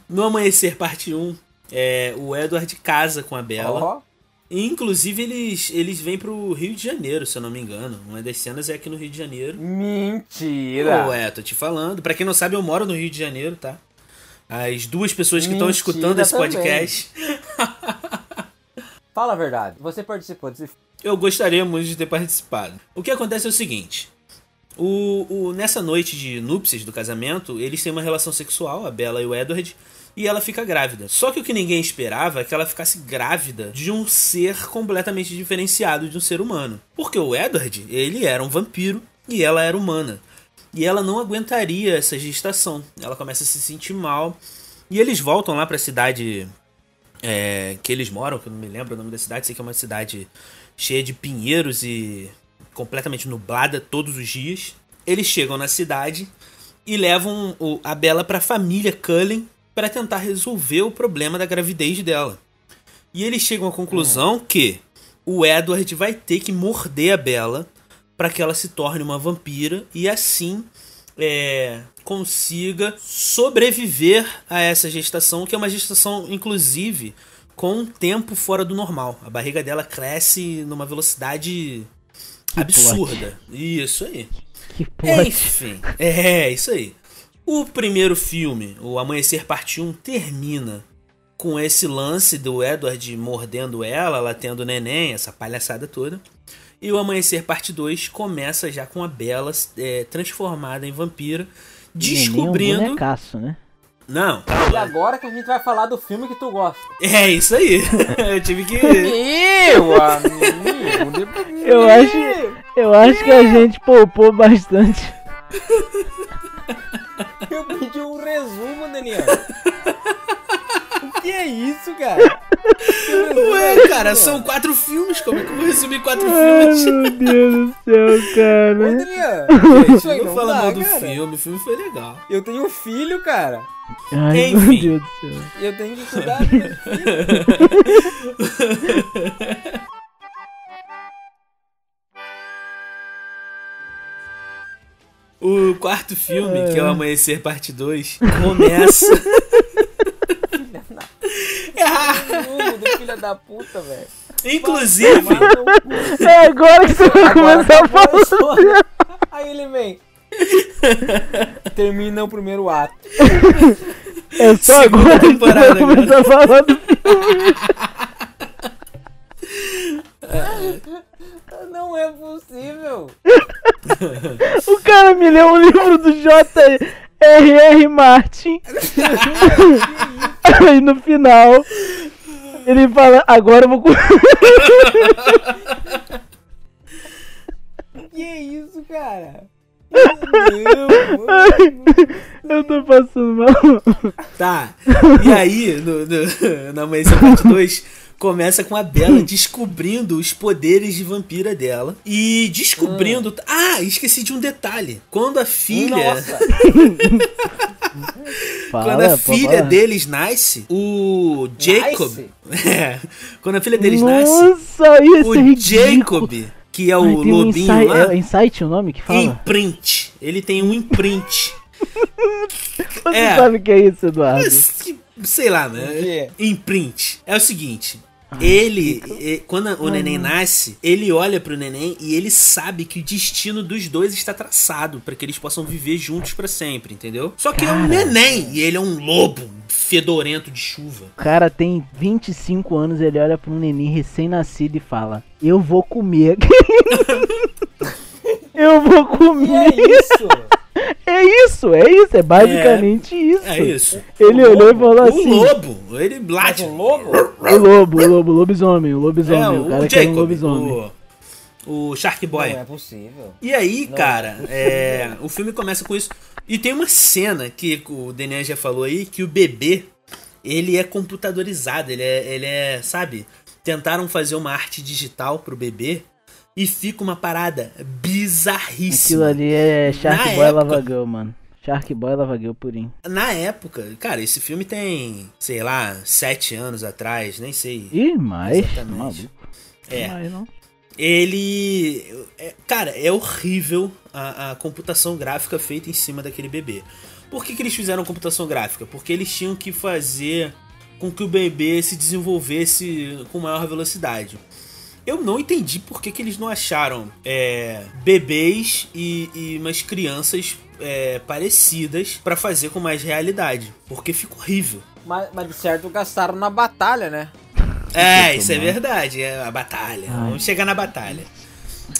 No Amanhecer Parte 1, é, o Edward casa com a Bella. E, inclusive, eles, eles vêm pro Rio de Janeiro, se eu não me engano. Uma das cenas é aqui no Rio de Janeiro. mentira. Pô, é, tô te falando. Pra quem não sabe, eu moro no Rio de Janeiro, tá? As duas pessoas que estão escutando esse também. podcast, Fala a verdade. Você participou desse eu gostaria muito de ter participado. O que acontece é o seguinte. O, o- nessa noite de núpcias do casamento, eles têm uma relação sexual, a Bella e o Edward, e ela fica grávida. Só que o que ninguém esperava é que ela ficasse grávida de um ser completamente diferenciado de um ser humano. Porque o Edward, ele era um vampiro e ela era humana. E ela não aguentaria essa gestação. Ela começa a se sentir mal. E eles voltam lá pra cidade é, que eles moram, que eu não me lembro o nome da cidade, sei que é uma cidade cheia de pinheiros e completamente nublada todos os dias. Eles chegam na cidade e levam a Bella para a família Cullen para tentar resolver o problema da gravidez dela. E eles chegam à conclusão que o Edward vai ter que morder a Bella para que ela se torne uma vampira e assim é, consiga sobreviver a essa gestação, que é uma gestação, inclusive, com um tempo fora do normal. A barriga dela cresce numa velocidade absurda. Isso aí. Que plot. Enfim, é isso aí. O primeiro filme, o Amanhecer Parte 1, termina com esse lance do Edward mordendo ela, ela tendo neném, essa palhaçada toda. E o Amanhecer Parte 2 começa já com a Bella é, transformada em vampira, Neném é um descobrindo. bonecaço, né? Não, E agora que a gente vai falar do filme que tu gosta. É isso aí. Eu tive que. Meu amigo, Eu acho, eu acho que a gente poupou bastante. Eu pedi um resumo, Daniel. O que é isso, cara? É Ué, esse, cara, são quatro filmes. Como é que eu vou resumir quatro Ai, filmes? meu Deus do céu, Ô, cara. Daniel, isso aí Não não fala dá, mal do cara. filme, o filme foi legal. Eu tenho um filho, cara. Ai, Enfim. meu Deus do céu. Eu tenho que cuidar do meu filho. O quarto filme, que é o Amanhecer Parte 2, começa. Resumo do filho da puta, velho. Inclusive. É agora que você vai começar a acabou a falar. Aí ele vem. Termina o primeiro ato. É só Segunda agora que você vai temporada, começar a falar do Não é possível. O cara me leu um livro do J.R.R. Martin. Aí no final, ele fala: Agora eu vou. Que isso, cara? Eu tô passando mal. tá. E aí, no, no, no Amanhecer Parte 2, começa com a Bela descobrindo os poderes de vampira dela. E descobrindo. Ah, esqueci de um detalhe. Quando a filha. Nossa. Fala, Quando a filha deles nasce, o Jacob. Nice? É, quando a filha deles nasce, Nossa, isso o é ridículo. Jacob, que é o Ai, um lobinho insight, lá, é Insight o nome que fala? imprint. Ele tem um imprint. Você é. sabe o que é isso, Eduardo? Sei lá, né? Imprint. É o seguinte. Ele, e- quando o neném nasce, ele olha pro neném e ele sabe que o destino dos dois está traçado para que eles possam viver juntos pra sempre, entendeu? Só que é um Cara. neném e ele é um lobo fedorento de chuva. O cara tem 25 anos, ele olha pra um neném recém-nascido e fala: Eu vou comer. Eu vou comer. é isso? É isso, é isso, é basicamente isso. É isso. Ele O olhou e lobo, falou O assim: lobo, ele late. um lobo? O lobo, o lobo, o lobisomem, o lobisomem, É, o o cara que era um lobisomem. o, o Shark Boy. Não é possível. E aí, Não, cara, é, o filme começa com isso. E tem uma cena que o Daniel já falou aí, que o bebê, ele é computadorizado, ele é, ele é, sabe? Tentaram fazer uma arte digital pro bebê e fica uma parada Aquilo bizarríssima. ali é Shark Na Boy época- Lava Girl, mano. Shark Boy Lava Girl purinho. Na época, cara, esse filme tem, sei lá, sete anos atrás, nem sei. Ih, mais. Exatamente. Maluco. É. Mais, não. Ele. é- cara, é horrível a, a computação gráfica feita em cima daquele bebê. Por que, que eles fizeram computação gráfica? Porque eles tinham que fazer com que o bebê se desenvolvesse com maior velocidade. Eu não entendi por que, que eles não acharam é, bebês e, e umas crianças é, parecidas pra fazer com mais realidade. Porque fica horrível. Mas, mas de certo gastaram na batalha, né? É, isso é verdade. É a batalha. Ai. Vamos chegar na batalha.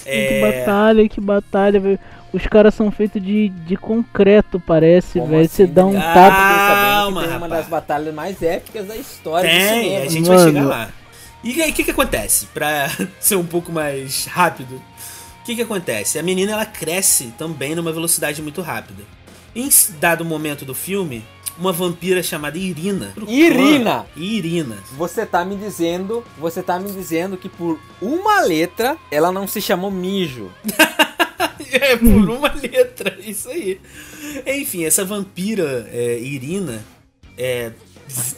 Que É, batalha, que batalha, velho. Os caras são feitos de, de concreto, parece, velho. Você assim, dá um Daniel? tapa. Que Calma, tem uma rapaz. das batalhas mais épicas da história do Tem, cinema. a gente vai Mano. chegar lá. E aí, o que que acontece? Pra ser um pouco mais rápido, o que que acontece? A menina, ela cresce também numa velocidade muito rápida. Em dado momento do filme, uma vampira chamada Irina... Irina! Irina. Você tá me dizendo, você tá me dizendo que por uma letra ela não se chamou mijo. É, por uma letra, isso aí. Enfim, essa vampira é, Irina é,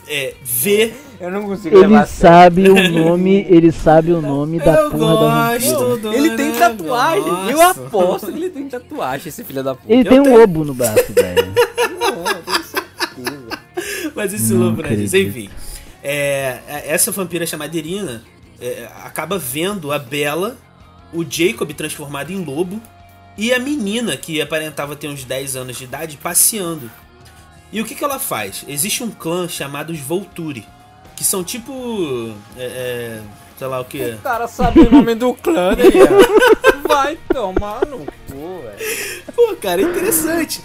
é, vê Eu não consigo Ele sabe o nome, ele sabe o nome da Eu porra da gosto vampira. do Ele tem tatuagem. Eu aposto que ele tem tatuagem, esse filho da puta. Ele Eu tem um tenho- lobo no braço, velho. Não, eu tenho certeza. Mas esse lobo não é disso. acredito. Enfim, é, essa vampira chamada Irina é, acaba vendo a Bela, o Jacob transformado em lobo e a menina, que aparentava ter uns 10 anos de idade, passeando. E o que, que ela faz? Existe um clã chamado os Volturi, que são tipo. é, é, sei lá o que. O cara sabe o nome do clã, Daniel. Vai tomar no cu, velho. Pô, cara, é interessante.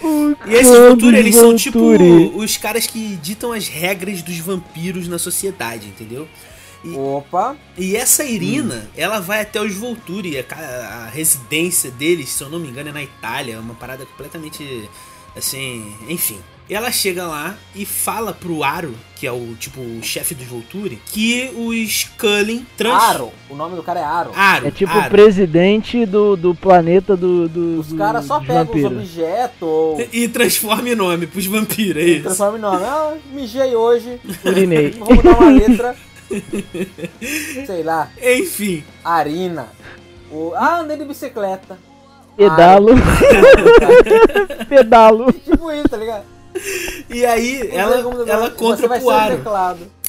E esses Volturi, eles são tipo os caras que ditam as regras dos vampiros na sociedade, entendeu? E, Opa! E essa Irina, hum. ela vai até os Volturi, a, a, residência deles, se eu não me engano, é na Itália, é uma parada completamente assim, enfim. Ela chega lá e fala pro Aro, que é o tipo o chefe dos Volturi, que os Cullen trans... Aro, o nome do cara é Aro. Aro. É tipo o presidente do, do planeta do, do Os caras só pegam os objetos ou... e transforma em nome pros vampiros, é isso. Transforma em nome. Ah, mijei hoje. Urinei. Vamos dar uma letra. Sei lá. Enfim. Arina. O... Ah, andei de bicicleta. Pedalo. Pedalo. Tipo isso, tá ligado? E aí, ela, ela contra pro Aro.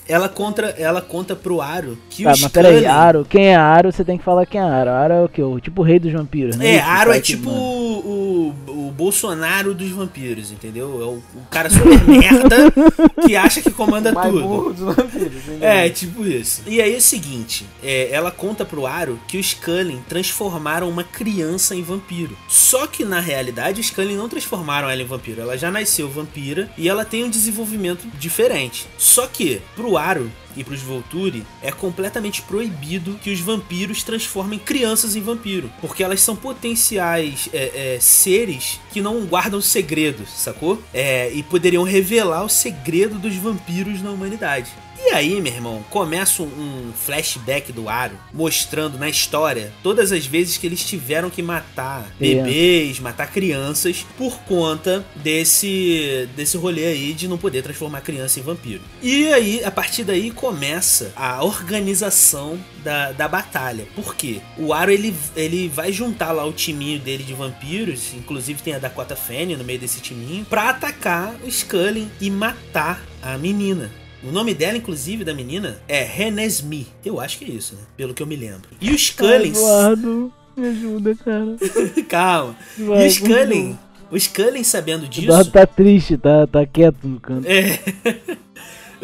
Ela contra, ela conta pro Aro que tá, o mas Scully... peraí, Aro, quem é Aro, você tem que falar quem é Aro. Aro é o que? O tipo o rei dos vampiros, né? É, Aro é tipo o, o, o, Bolsonaro dos vampiros, entendeu? É o, o cara super merda que acha que comanda Mais tudo. Burro dos vampiros, é, tipo isso. E aí é o seguinte, é, ela conta pro Aro que os Cullen transformaram uma criança em vampiro. Só que na realidade os Cullen não transformaram ela em vampiro, ela já nasceu vampira e ela tem um desenvolvimento diferente. Só que pro Aro e para os Volturi, é completamente proibido que os vampiros transformem crianças em vampiro, porque elas são potenciais é, é, seres que não guardam segredos, sacou? É, e poderiam revelar o segredo dos vampiros na humanidade. E aí, meu irmão, começa um flashback do Aro mostrando na história todas as vezes que eles tiveram que matar bebês, matar crianças por conta desse desse rolê aí de não poder transformar criança em vampiro. E aí, a partir daí começa a organização da, da batalha. Por quê? O Aro ele, ele vai juntar lá o timinho dele de vampiros, inclusive tem a Dakota Fanning no meio desse timinho, para atacar o Scully e matar a menina. O nome dela, inclusive, da menina, é Renesmi. Eu acho que é isso, né? Pelo que eu me lembro. E os Cullens. Eduardo, me ajuda, cara. Calma. Eduardo, e os Cullen. Os Cullen, sabendo disso. Eduardo tá triste, tá, tá quieto no canto. É.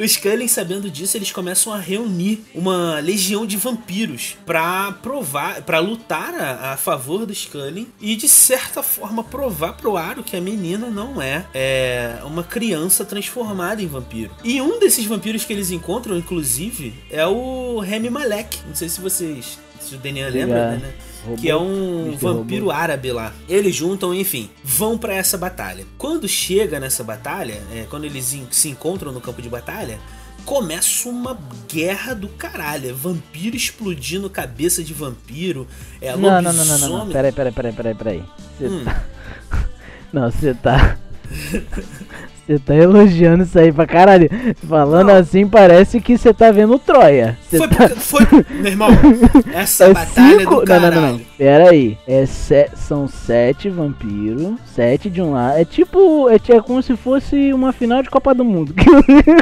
Os Cullen, sabendo disso, eles começam a reunir uma legião de vampiros para provar, para lutar a, a, favor dos Cullen e de certa forma provar pro Aro que a menina não é, é uma criança transformada em vampiro. E um desses vampiros que eles encontram, inclusive, é o Remy Malek. Não sei se vocês, se o Daniel lembra, né? Que é um vampiro árabe lá. Eles juntam, enfim, vão para essa batalha. Quando chega nessa batalha, é, quando eles se encontram no campo de batalha, começa uma guerra do caralho. É vampiro explodindo cabeça de vampiro. É não, não, não, não, não, não. Peraí, peraí, peraí, peraí, peraí. Você hum. tá. Não, você tá. Você tá elogiando isso aí pra caralho. Falando não. assim, parece que você tá vendo Troia. Foi, tá... foi, meu irmão, essa é batalha cinco... do caralho. Não, não, não, não. Pera aí. É se... São sete vampiros, sete de um lado. É tipo, é, é como se fosse uma final de Copa do Mundo.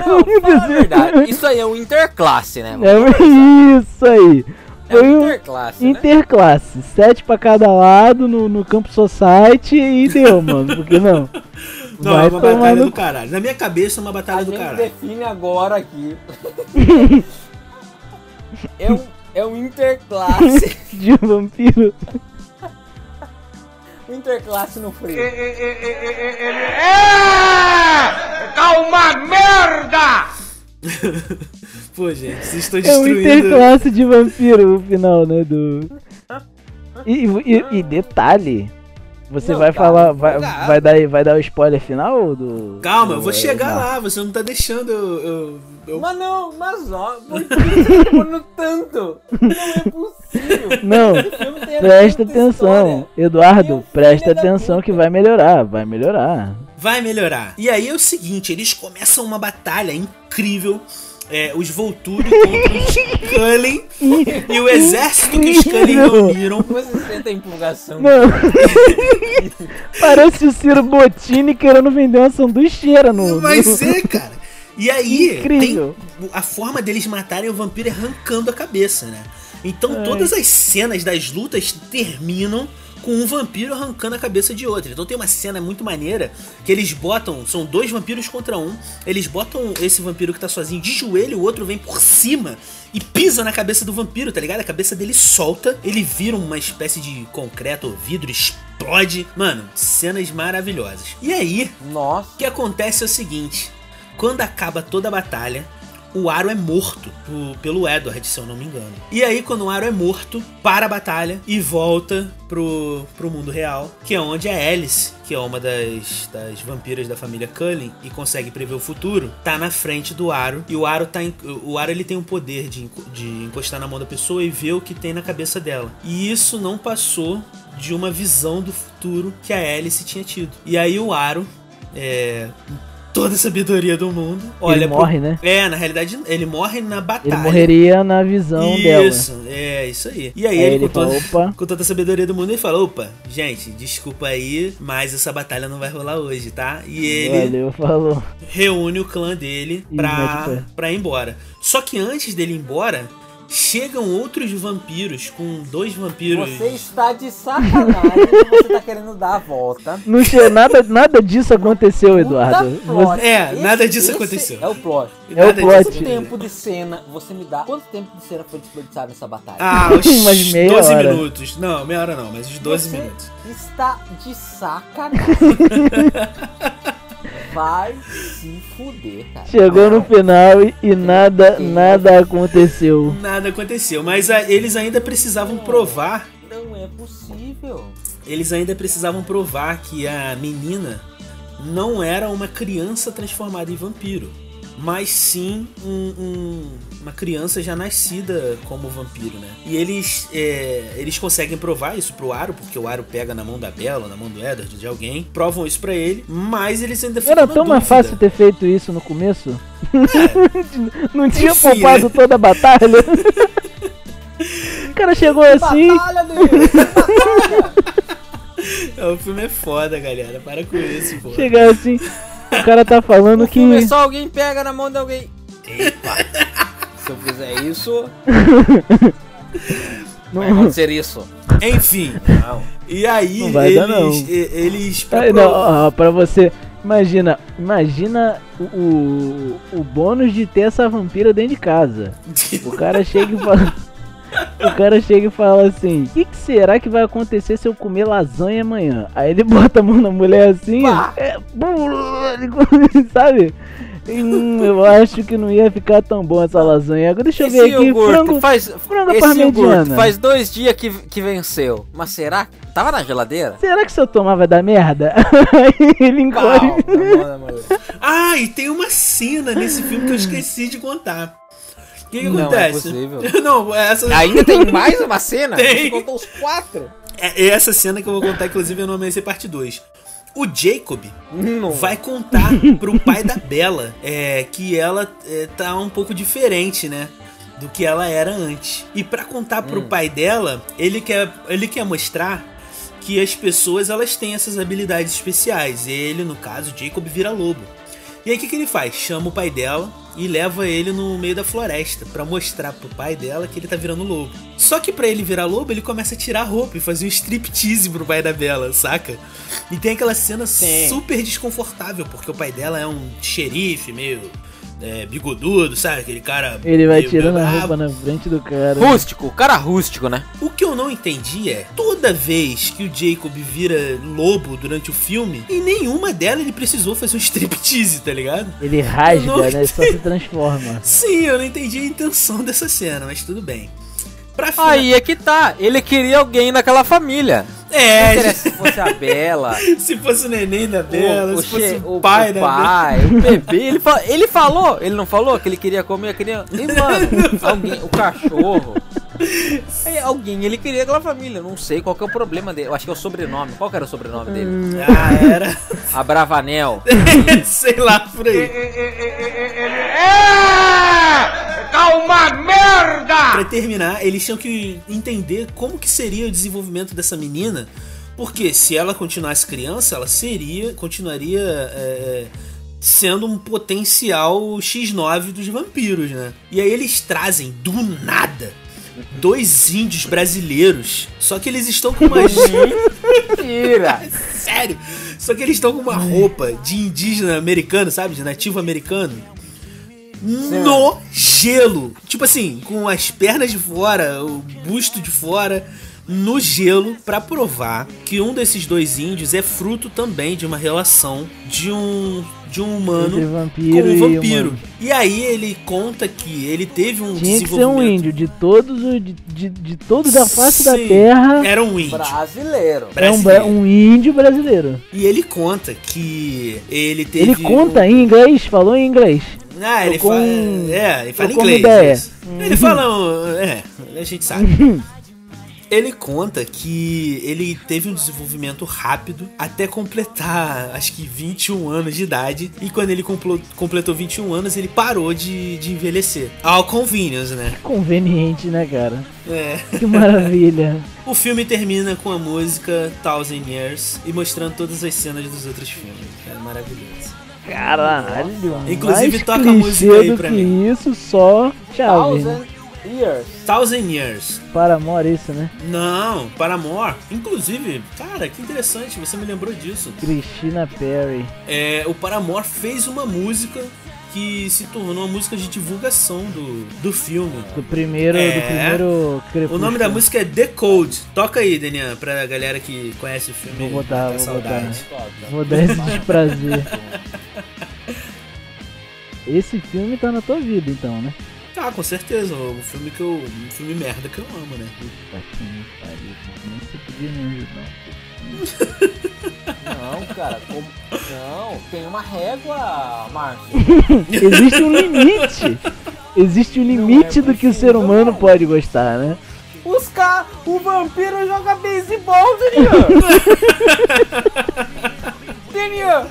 Não, é verdade. Isso aí é um interclasse, né? É isso aí. É Foi um interclasse, né? interclasse. Sete pra cada lado no, no Campo Society e deu, mano. Por que não? Não, Vai é uma batalha no... do caralho. Na minha cabeça é uma batalha a do caralho. define agora aqui. é, um, é um interclasse. De vampiro. um interclasse no frio. É, é, é, Calma, merda! Pô, gente, vocês estão destruindo... É um interclasse de vampiro o final, né, do... E, e, e detalhe, você não, vai calma, falar, vai, vai, dar, vai dar o spoiler final do. Calma, do, eu vou chegar lá, você não tá deixando eu. eu, eu... Mas não, mas ó, por que você tá falando tanto? Não é possível. Não, presta atenção. História. Eduardo, presta atenção que vai melhorar, vai melhorar. Vai melhorar. E aí é o seguinte, eles começam uma batalha incrível é, os Volturi contra os Scully e o exército que os Scully reuniram. Você sente a empolgação. Não. Parece o Ciro Bottini querendo vender uma sanduicheira no. Vai ser, cara. E aí, Incrível. tem a forma deles matarem o vampiro é arrancando a cabeça, né? Então Ai. todas as cenas das lutas terminam com um vampiro arrancando a cabeça de outro. Então tem uma cena muito maneira que eles botam, são dois vampiros contra um, eles botam esse vampiro que tá sozinho de joelho, o outro vem por cima e pisa na cabeça do vampiro, tá ligado? A cabeça dele solta, ele vira uma espécie de concreto ou vidro, explode. Mano, cenas maravilhosas. E aí, Nossa. o que acontece é o seguinte: quando acaba toda a batalha, o Aro é morto po- pelo Edward, se eu não me engano. E aí, quando o Aro é morto, para a batalha e volta pro, pro mundo real, que é onde a Alice, que é uma das, das vampiras da família Cullen e consegue prever o futuro, tá na frente do Aro. E o Aro tá em- o Aro ele tem o poder de, de encostar na mão da pessoa e ver o que tem na cabeça dela. E isso não passou de uma visão do futuro que a Alice tinha tido. E aí o Aro é, toda a sabedoria do mundo. Olha pro- morre, né? É, na realidade, ele morre na batalha. Ele morreria na visão dela. Isso, é, isso aí. E aí, Aí ele, ele com, toda, fala, "Opa." com toda a sabedoria do mundo, ele fala: opa, gente, desculpa aí, mas essa batalha não vai rolar hoje, tá? E ele Valeu, falou. reúne o clã dele pra, pra ir embora. Só que antes dele ir embora, chegam outros vampiros, com dois vampiros. Você está de sacanagem você tá querendo dar a volta. Não tinha nada, nada disso aconteceu, Eduardo. Plot. É, nada disso esse aconteceu. É o plot. É o plot. Quanto tempo de cena você me dá? Quanto tempo de cena foi desperdiçado nessa batalha? Ah, uns Umas meia 12 hora. minutos. Não, meia hora não, mas uns 12 você minutos. está de sacanagem. Vai se fuder, cara. Chegou no final e, e nada, nada aconteceu. Nada aconteceu, mas ah, eles ainda precisavam provar Não é possível. eles ainda precisavam provar que a menina não era uma criança transformada em vampiro, mas sim um- um- uma criança já nascida como vampiro, né? E eles é, eles conseguem provar isso pro Aro, porque o Aro pega na mão da Bella, na mão do Edward, de alguém, provam isso pra ele, mas eles ainda ficam Era tão mais fácil ter feito isso no começo. Não tinha Enfim, poupado né? toda a batalha. O cara chegou assim. Batalha dele! É, O filme é foda, galera. Para com isso, pô. Chegar assim. O cara tá falando O filme é que. só alguém pega na mão de alguém. Epa! Se eu fizer isso, vai Não, acontecer isso. Enfim, Não. e aí Não vai eles, dar, não. eles pra Ah, não, ó, pra você. Imagina, imagina o, o, o bônus de ter essa vampira dentro de casa. O cara chega e fala. O cara chega e fala assim: O que, que será que vai acontecer se eu comer lasanha amanhã? Aí ele bota a mão na mulher assim, é, sabe? Hum, eu acho que não ia ficar tão bom essa lasanha. Agora deixa eu Esse ver aqui: iogurte frango, faz. frango Esse iogurte faz dois dias que, que venceu. Mas será? Tava na geladeira? Será que se eu tomar vai dar merda? Aí ele encolhe. Ah, e tem uma cena nesse filme que eu esqueci de contar. O que, que Não é acontece? possível. não, essa, Ainda tem mais uma cena? Tem. Você contou os quatro? é essa cena que eu vou contar, inclusive, eu vai ser parte 2. O Jacob Não. vai contar pro pai da Bella é, que ela é, tá um pouco diferente, né? Do que ela era antes. E pra contar pro pai dela, ele quer, ele quer mostrar que as pessoas elas têm essas habilidades especiais. Ele, no caso, Jacob vira lobo. E aí o que, que ele faz? Chama o pai dela e leva ele no meio da floresta pra mostrar pro pai dela que ele tá virando lobo. Só que pra ele virar lobo, ele começa a tirar a roupa e fazer um striptease pro pai da Bela, saca? E tem aquela cena Sim. super desconfortável, porque o pai dela é um xerife meio é, bigodudo, sabe? Aquele cara. Ele vai tirando a roupa na frente do cara. Rústico, o cara rústico, né? O que eu não entendi é, toda vez que o Jacob vira lobo durante o filme, em nenhuma delas ele precisou fazer um striptease, tá ligado? Ele rasga, Eu não né? Só se transforma. Sim, eu não entendi a intenção dessa cena, mas tudo bem. Pra fina- Aí é que tá. Ele queria alguém daquela família. É, se fosse a Bela, se fosse o neném da Bela, o, o, se fosse o pai o da Bela. pai, o bebê. Ele, fa- ele falou, ele não falou que ele queria comer a criança? E, mano, alguém, o cachorro. Aí, alguém, ele queria aquela família. Não sei qual que é o problema dele. Eu acho que é o sobrenome. Qual que era o sobrenome dele? Ah, era. Abravanel. Sei lá, por aí. É! Tá uma merda! Pra terminar, eles tinham que entender como que seria o desenvolvimento dessa menina, porque se ela continuasse criança, ela seria, continuaria é, sendo um potencial X9 dos vampiros, né? E aí eles trazem do nada dois índios brasileiros, só que eles estão com uma Mentira. sério, só que eles estão com uma roupa de indígena americano, sabe, de nativo americano. No gelo. Tipo assim, com as pernas de fora, o busto de fora, no gelo pra provar que um desses dois índios é fruto também de uma relação de um de um humano Entre vampiro com um e vampiro. humano. E aí ele conta que ele teve um Tinha que ser um índio, de todos os. De, de, de todos da face da Sim, terra. Era um índio. Brasileiro. É um, brasileiro. um índio brasileiro. E ele conta que ele teve. Ele conta em inglês, falou em inglês. Um... Ah, ele Trocou fala. um- É, ele fala inglês. ideia. Ele fala. um- É, a gente sabe. Ele conta que ele teve um desenvolvimento rápido até completar, acho que 21 anos de idade. E quando ele complo- completou 21 anos, ele parou de, de envelhecer. Ao convenience, né? Conveniente, né, cara? É. Que maravilha. O filme termina com a música Thousand Years e mostrando todas as cenas dos outros filmes. É maravilhoso. Caralho. Inclusive, mais toca a música aí do pra que mim. isso, só chave. Thousand Years. Thousand Years. Para amor, isso, né? Não, Paramore. Inclusive, cara, que interessante, você me lembrou disso. Christina Perry. É, o Paramore fez uma música que se tornou uma música de divulgação do, do filme. Do primeiro. É. Do primeiro O nome da música é The Code. Toca aí, Daniel, pra galera que conhece o filme. Vou botar, tá vou saudade. Vou dar esse desprazer. Esse filme tá na tua vida, então, né? Tá, com certeza. Um filme que eu. Um filme merda que eu amo, né? Puta que me pariu. Nem você podia me ajudar. Não, cara. como- Não, tem uma régua, Márcio. Existe um limite. Existe um limite do que o ser humano pode gostar, né? Os ca... O vampiro joga beisebol, Daniel! Daniel!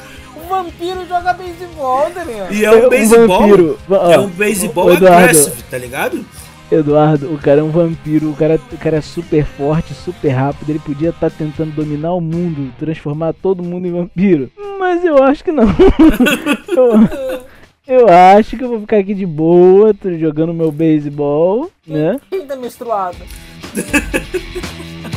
Vampiro joga beisebol, Daniel! E é um beisebol. É um beisebol Eduardo, aggressive, tá ligado? Eduardo, o cara é um vampiro, o cara, o cara é super forte, super rápido, ele podia estar tentando dominar o mundo, transformar todo mundo em vampiro. Mas eu acho que não. eu, eu acho que eu vou ficar aqui de boa, tô jogando meu beisebol, né? Quem tá menstruado?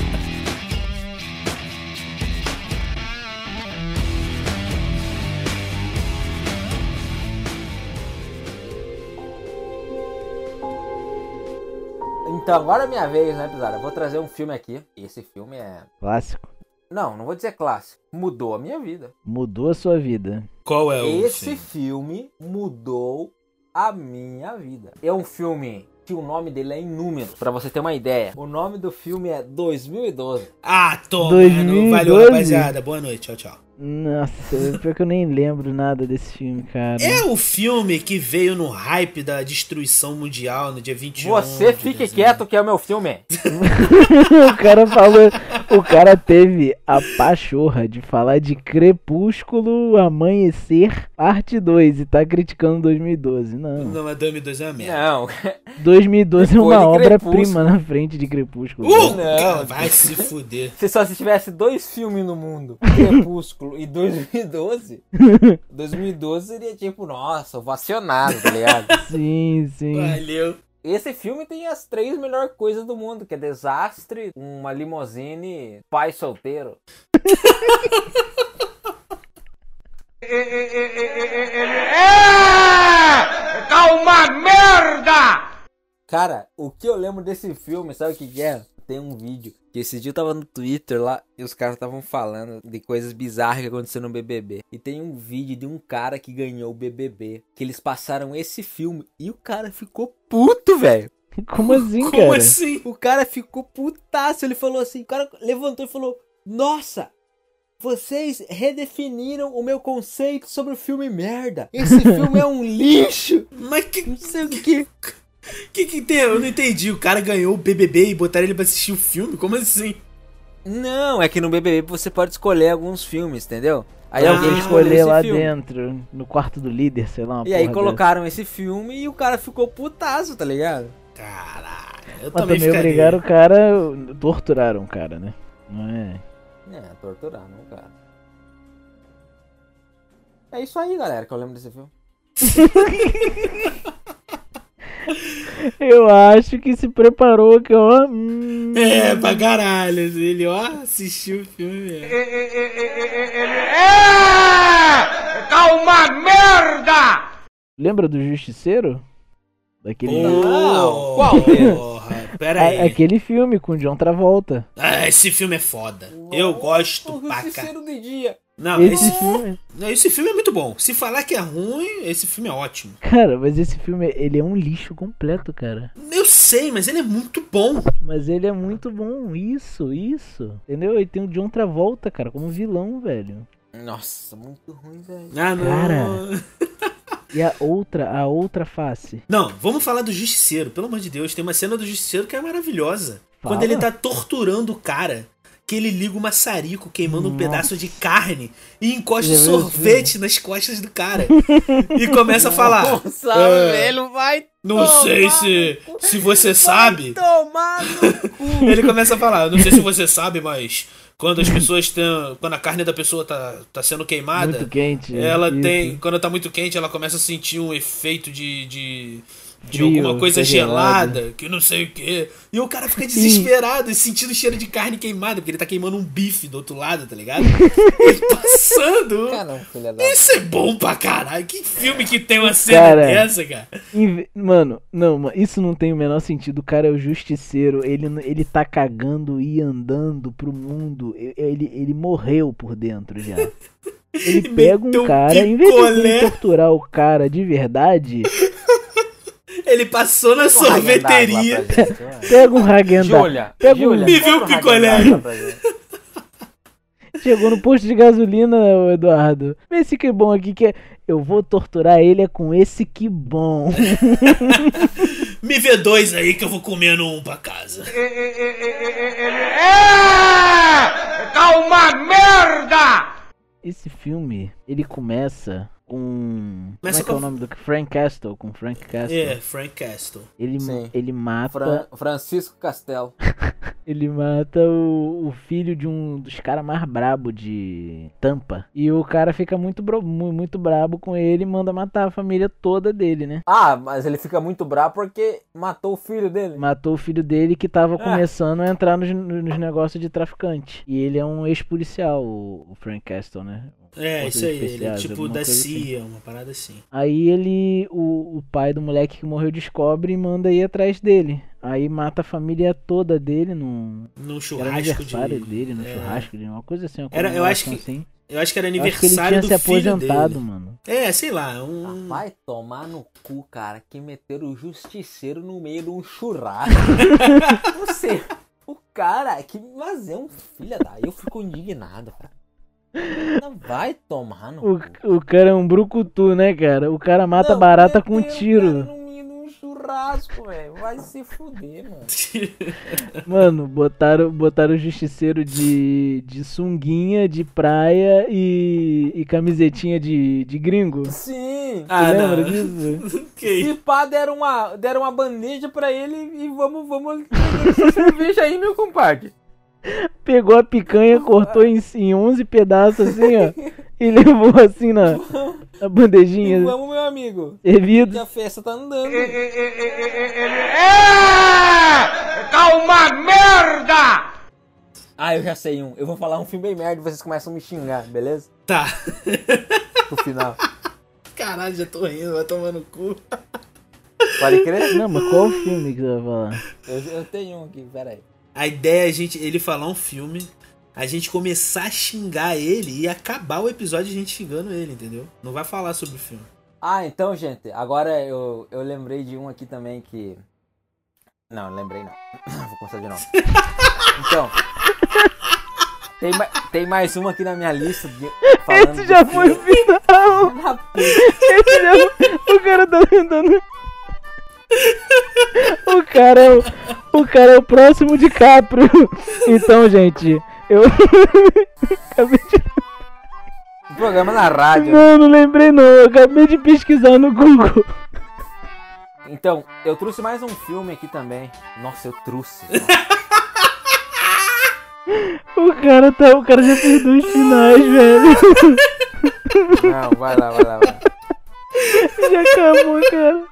Então, agora é minha vez, né, Pisara? Vou trazer um filme aqui. Esse filme é. Clássico. Não, não vou dizer clássico. Mudou a minha vida. Mudou a sua vida. Qual é o Esse filme? mudou a minha vida. É um filme que o nome dele é inúmero, pra você ter uma ideia. O nome do filme é 2012. Ah, toma, 2012. Valeu, rapaziada. Boa noite, tchau, tchau. Nossa, pior que eu nem lembro nada desse filme, cara. É o filme que veio no hype da destruição mundial no dia 21 Você de fique dezembro. quieto que é o meu filme. o cara falou. O cara teve a pachorra de falar de Crepúsculo Amanhecer, parte 2, e tá criticando 2012. Não. Não, mas 2012 é uma merda. Não, 2012 é Depois uma de obra-prima na frente de Crepúsculo. Uh, Não. vai se fuder. se só se tivesse dois filmes no mundo, Crepúsculo e 2012, 2012 seria tipo, nossa, ovacionado, tá ligado? Sim, sim. Valeu. Esse filme tem as três melhores coisas do mundo, que é desastre, uma limousine, pai solteiro. É! Tá uma merda! Cara, o que eu lembro desse filme, sabe o que, que é? Tem um vídeo que esse dia eu tava no Twitter lá e os caras estavam falando de coisas bizarras que aconteceram no BBB. E tem um vídeo de um cara que ganhou o BBB, que eles passaram esse filme e o cara ficou puto, velho. Como assim, Como cara? assim? O cara ficou putaço, ele falou assim, o cara levantou e falou: "Nossa, vocês redefiniram o meu conceito sobre o filme merda. Esse filme é um lixo. Mas que, Não sei o que. que que tem? Eu não entendi. O cara ganhou o BBB e botaram ele pra assistir o filme? Como assim? Não, é que no BBB você pode escolher alguns filmes, entendeu? Aí Ah, alguém escolher lá filme. dentro, no quarto do líder, sei lá. Uma E aí colocaram esse filme e o cara ficou putaço, tá ligado? Caralho. Eu dessa. Mas também também obrigaram o cara. Torturaram o cara, né? Não é? É, torturar, não, cara. É isso aí, galera, que eu lembro desse filme. Eu acho que se preparou que, ó. hum, É, pra caralho. Ele, ó, assistiu o filme mesmo. É! Tá uma merda! Lembra do Justiceiro? Daquele. Não, qual? Porra, pera A- aí. aquele filme com o John Travolta. Ah, esse filme é foda. Eu gosto O pra cá. Justiceiro de dia. Não, Esse esse, filme. não, esse filme é muito bom. Se falar que é ruim, esse filme é ótimo. Cara, mas esse filme, ele é um lixo completo, cara. Eu sei, mas ele é muito bom. Mas ele é muito bom. Isso, isso. Entendeu? E tem o John Travolta, cara, como vilão, velho. Nossa, muito ruim, velho. Ah, não. Cara. E a outra, a outra face. Não, vamos falar do Justiceiro. Pelo amor de Deus, tem uma cena do Justiceiro que é maravilhosa. Fala. Quando ele tá torturando o cara, que ele liga o maçarico queimando um Nossa. pedaço de carne e encosta viu sorvete nas costas do cara. e começa a falar. Nossa, "É, velho, vai Não sei se, se você sabe. Ele começa a falar, não sei se você sabe, mas quando as pessoas têm. Quando a carne da pessoa tá, tá sendo queimada, Muito quente. ela isso. tem. Quando tá muito quente, ela começa a sentir um efeito de. de de Frio, alguma coisa gelado. gelada, que não sei o que. E o cara fica desesperado e sentindo cheiro de carne queimada, porque ele tá queimando um bife do outro lado, tá ligado? Ele passando. Caramba, filha da... Isso é bom pra caralho. Que filme que tem uma cena Cara. dessa, cara? Inve- Mano, não, isso não tem o menor sentido. O cara é o justiceiro. Ele, ele tá cagando e andando pro mundo. E- Ele, ele morreu por dentro já. Ele pega um cara, em vez de torturar o cara de verdade, Ele passou na sorveteria. pega um. Júlia, Pega um- Me viu um picolé. Chegou no posto de gasolina, o Eduardo. Vê esse que bom aqui que é. Eu vou torturar ele é com esse que bom. Me vê dois aí que eu vou comendo um pra casa. É! Calma, merda! Esse filme, ele começa com. Começa como é que é com- o nome do Frank Castle? Com Frank Castle. É, Frank Castle. Ele, Sim. ele mata. Fran- Francisco Castelo. Ele mata o, o filho de um dos caras mais brabo de Tampa. E o cara fica muito, bro- mu- muito brabo com ele e manda matar a família toda dele, né? Ah, mas ele fica muito bravo porque matou o filho dele. Matou o filho dele que tava Ah. começando a entrar nos, nos negócios de traficante. E ele é um ex-policial, o, o Frank Castle, né? É, Forças isso aí. Ele é tipo da assim. CIA, uma parada assim. Aí ele, o, o pai do moleque que morreu descobre e manda ir atrás dele. Aí mata a família toda dele num Num churrasco aniversário de. dele, no é. churrasco de uma coisa assim, uma Era- eu acho que- assim. Eu acho que era acho que ele aniversário tinha se do filho aposentado, dele. mano. É, sei lá, um. Vai tomar no cu, cara, que meteram o justiceiro no meio de um churrasco. Você, o cara, que mas é um filho da. Eu fico indignado, cara. Não vai tomar no cu. O, o cara é um brucutu, né, cara? O cara mata Não, barata com um tiro. cara um churrasco, velho. Vai se fuder, mano. Mano, botaram, botaram o justiceiro de, de sunguinha, de praia e, e camisetinha de, de gringo. Sim. Ah, Você lembra não. disso? Que- Se pá, deram uma, deram uma bandeja pra ele e vamos, vamos cerveja aí, meu compadre. Pegou a picanha, cortou em, em 11 pedaços assim, ó. E levou assim na, na E bandejinha. vamos, meu amigo. Que Servido. a festa tá andando. É! Calma, merda! Ah, eu já sei um. Eu vou falar um filme bem merda e vocês começam a me xingar, beleza? Tá. Pro final. Caralho, já tô rindo, vai tomar no cu. Pode crer? Não, mas qual o filme que você vai falar? Eu, eu tenho um aqui, pera aí. A ideia é a gente, ele falar um filme, a gente começar a xingar ele e acabar o episódio a gente xingando ele, entendeu? Não vai falar sobre o filme. Ah, então, gente, agora eu, eu lembrei de um aqui também que. Não, lembrei não. Vou começar de novo. Então. Tem, ma- tem mais um aqui na minha lista. De, falando Esse de já foi o filme. final! Esse já foi... O cara tá tentando. O cara é o, o cara é o próximo de Caprio. Então, gente, eu. Acabei de... Programa na rádio. Não, não lembrei não. Eu acabei de pesquisar no Google. Então, eu trouxe mais um filme aqui também. Nossa, eu trouxe. O cara tá. O cara já fez dois finais, velho. Não, vai lá, vai lá, vai lá. Já acabou, cara.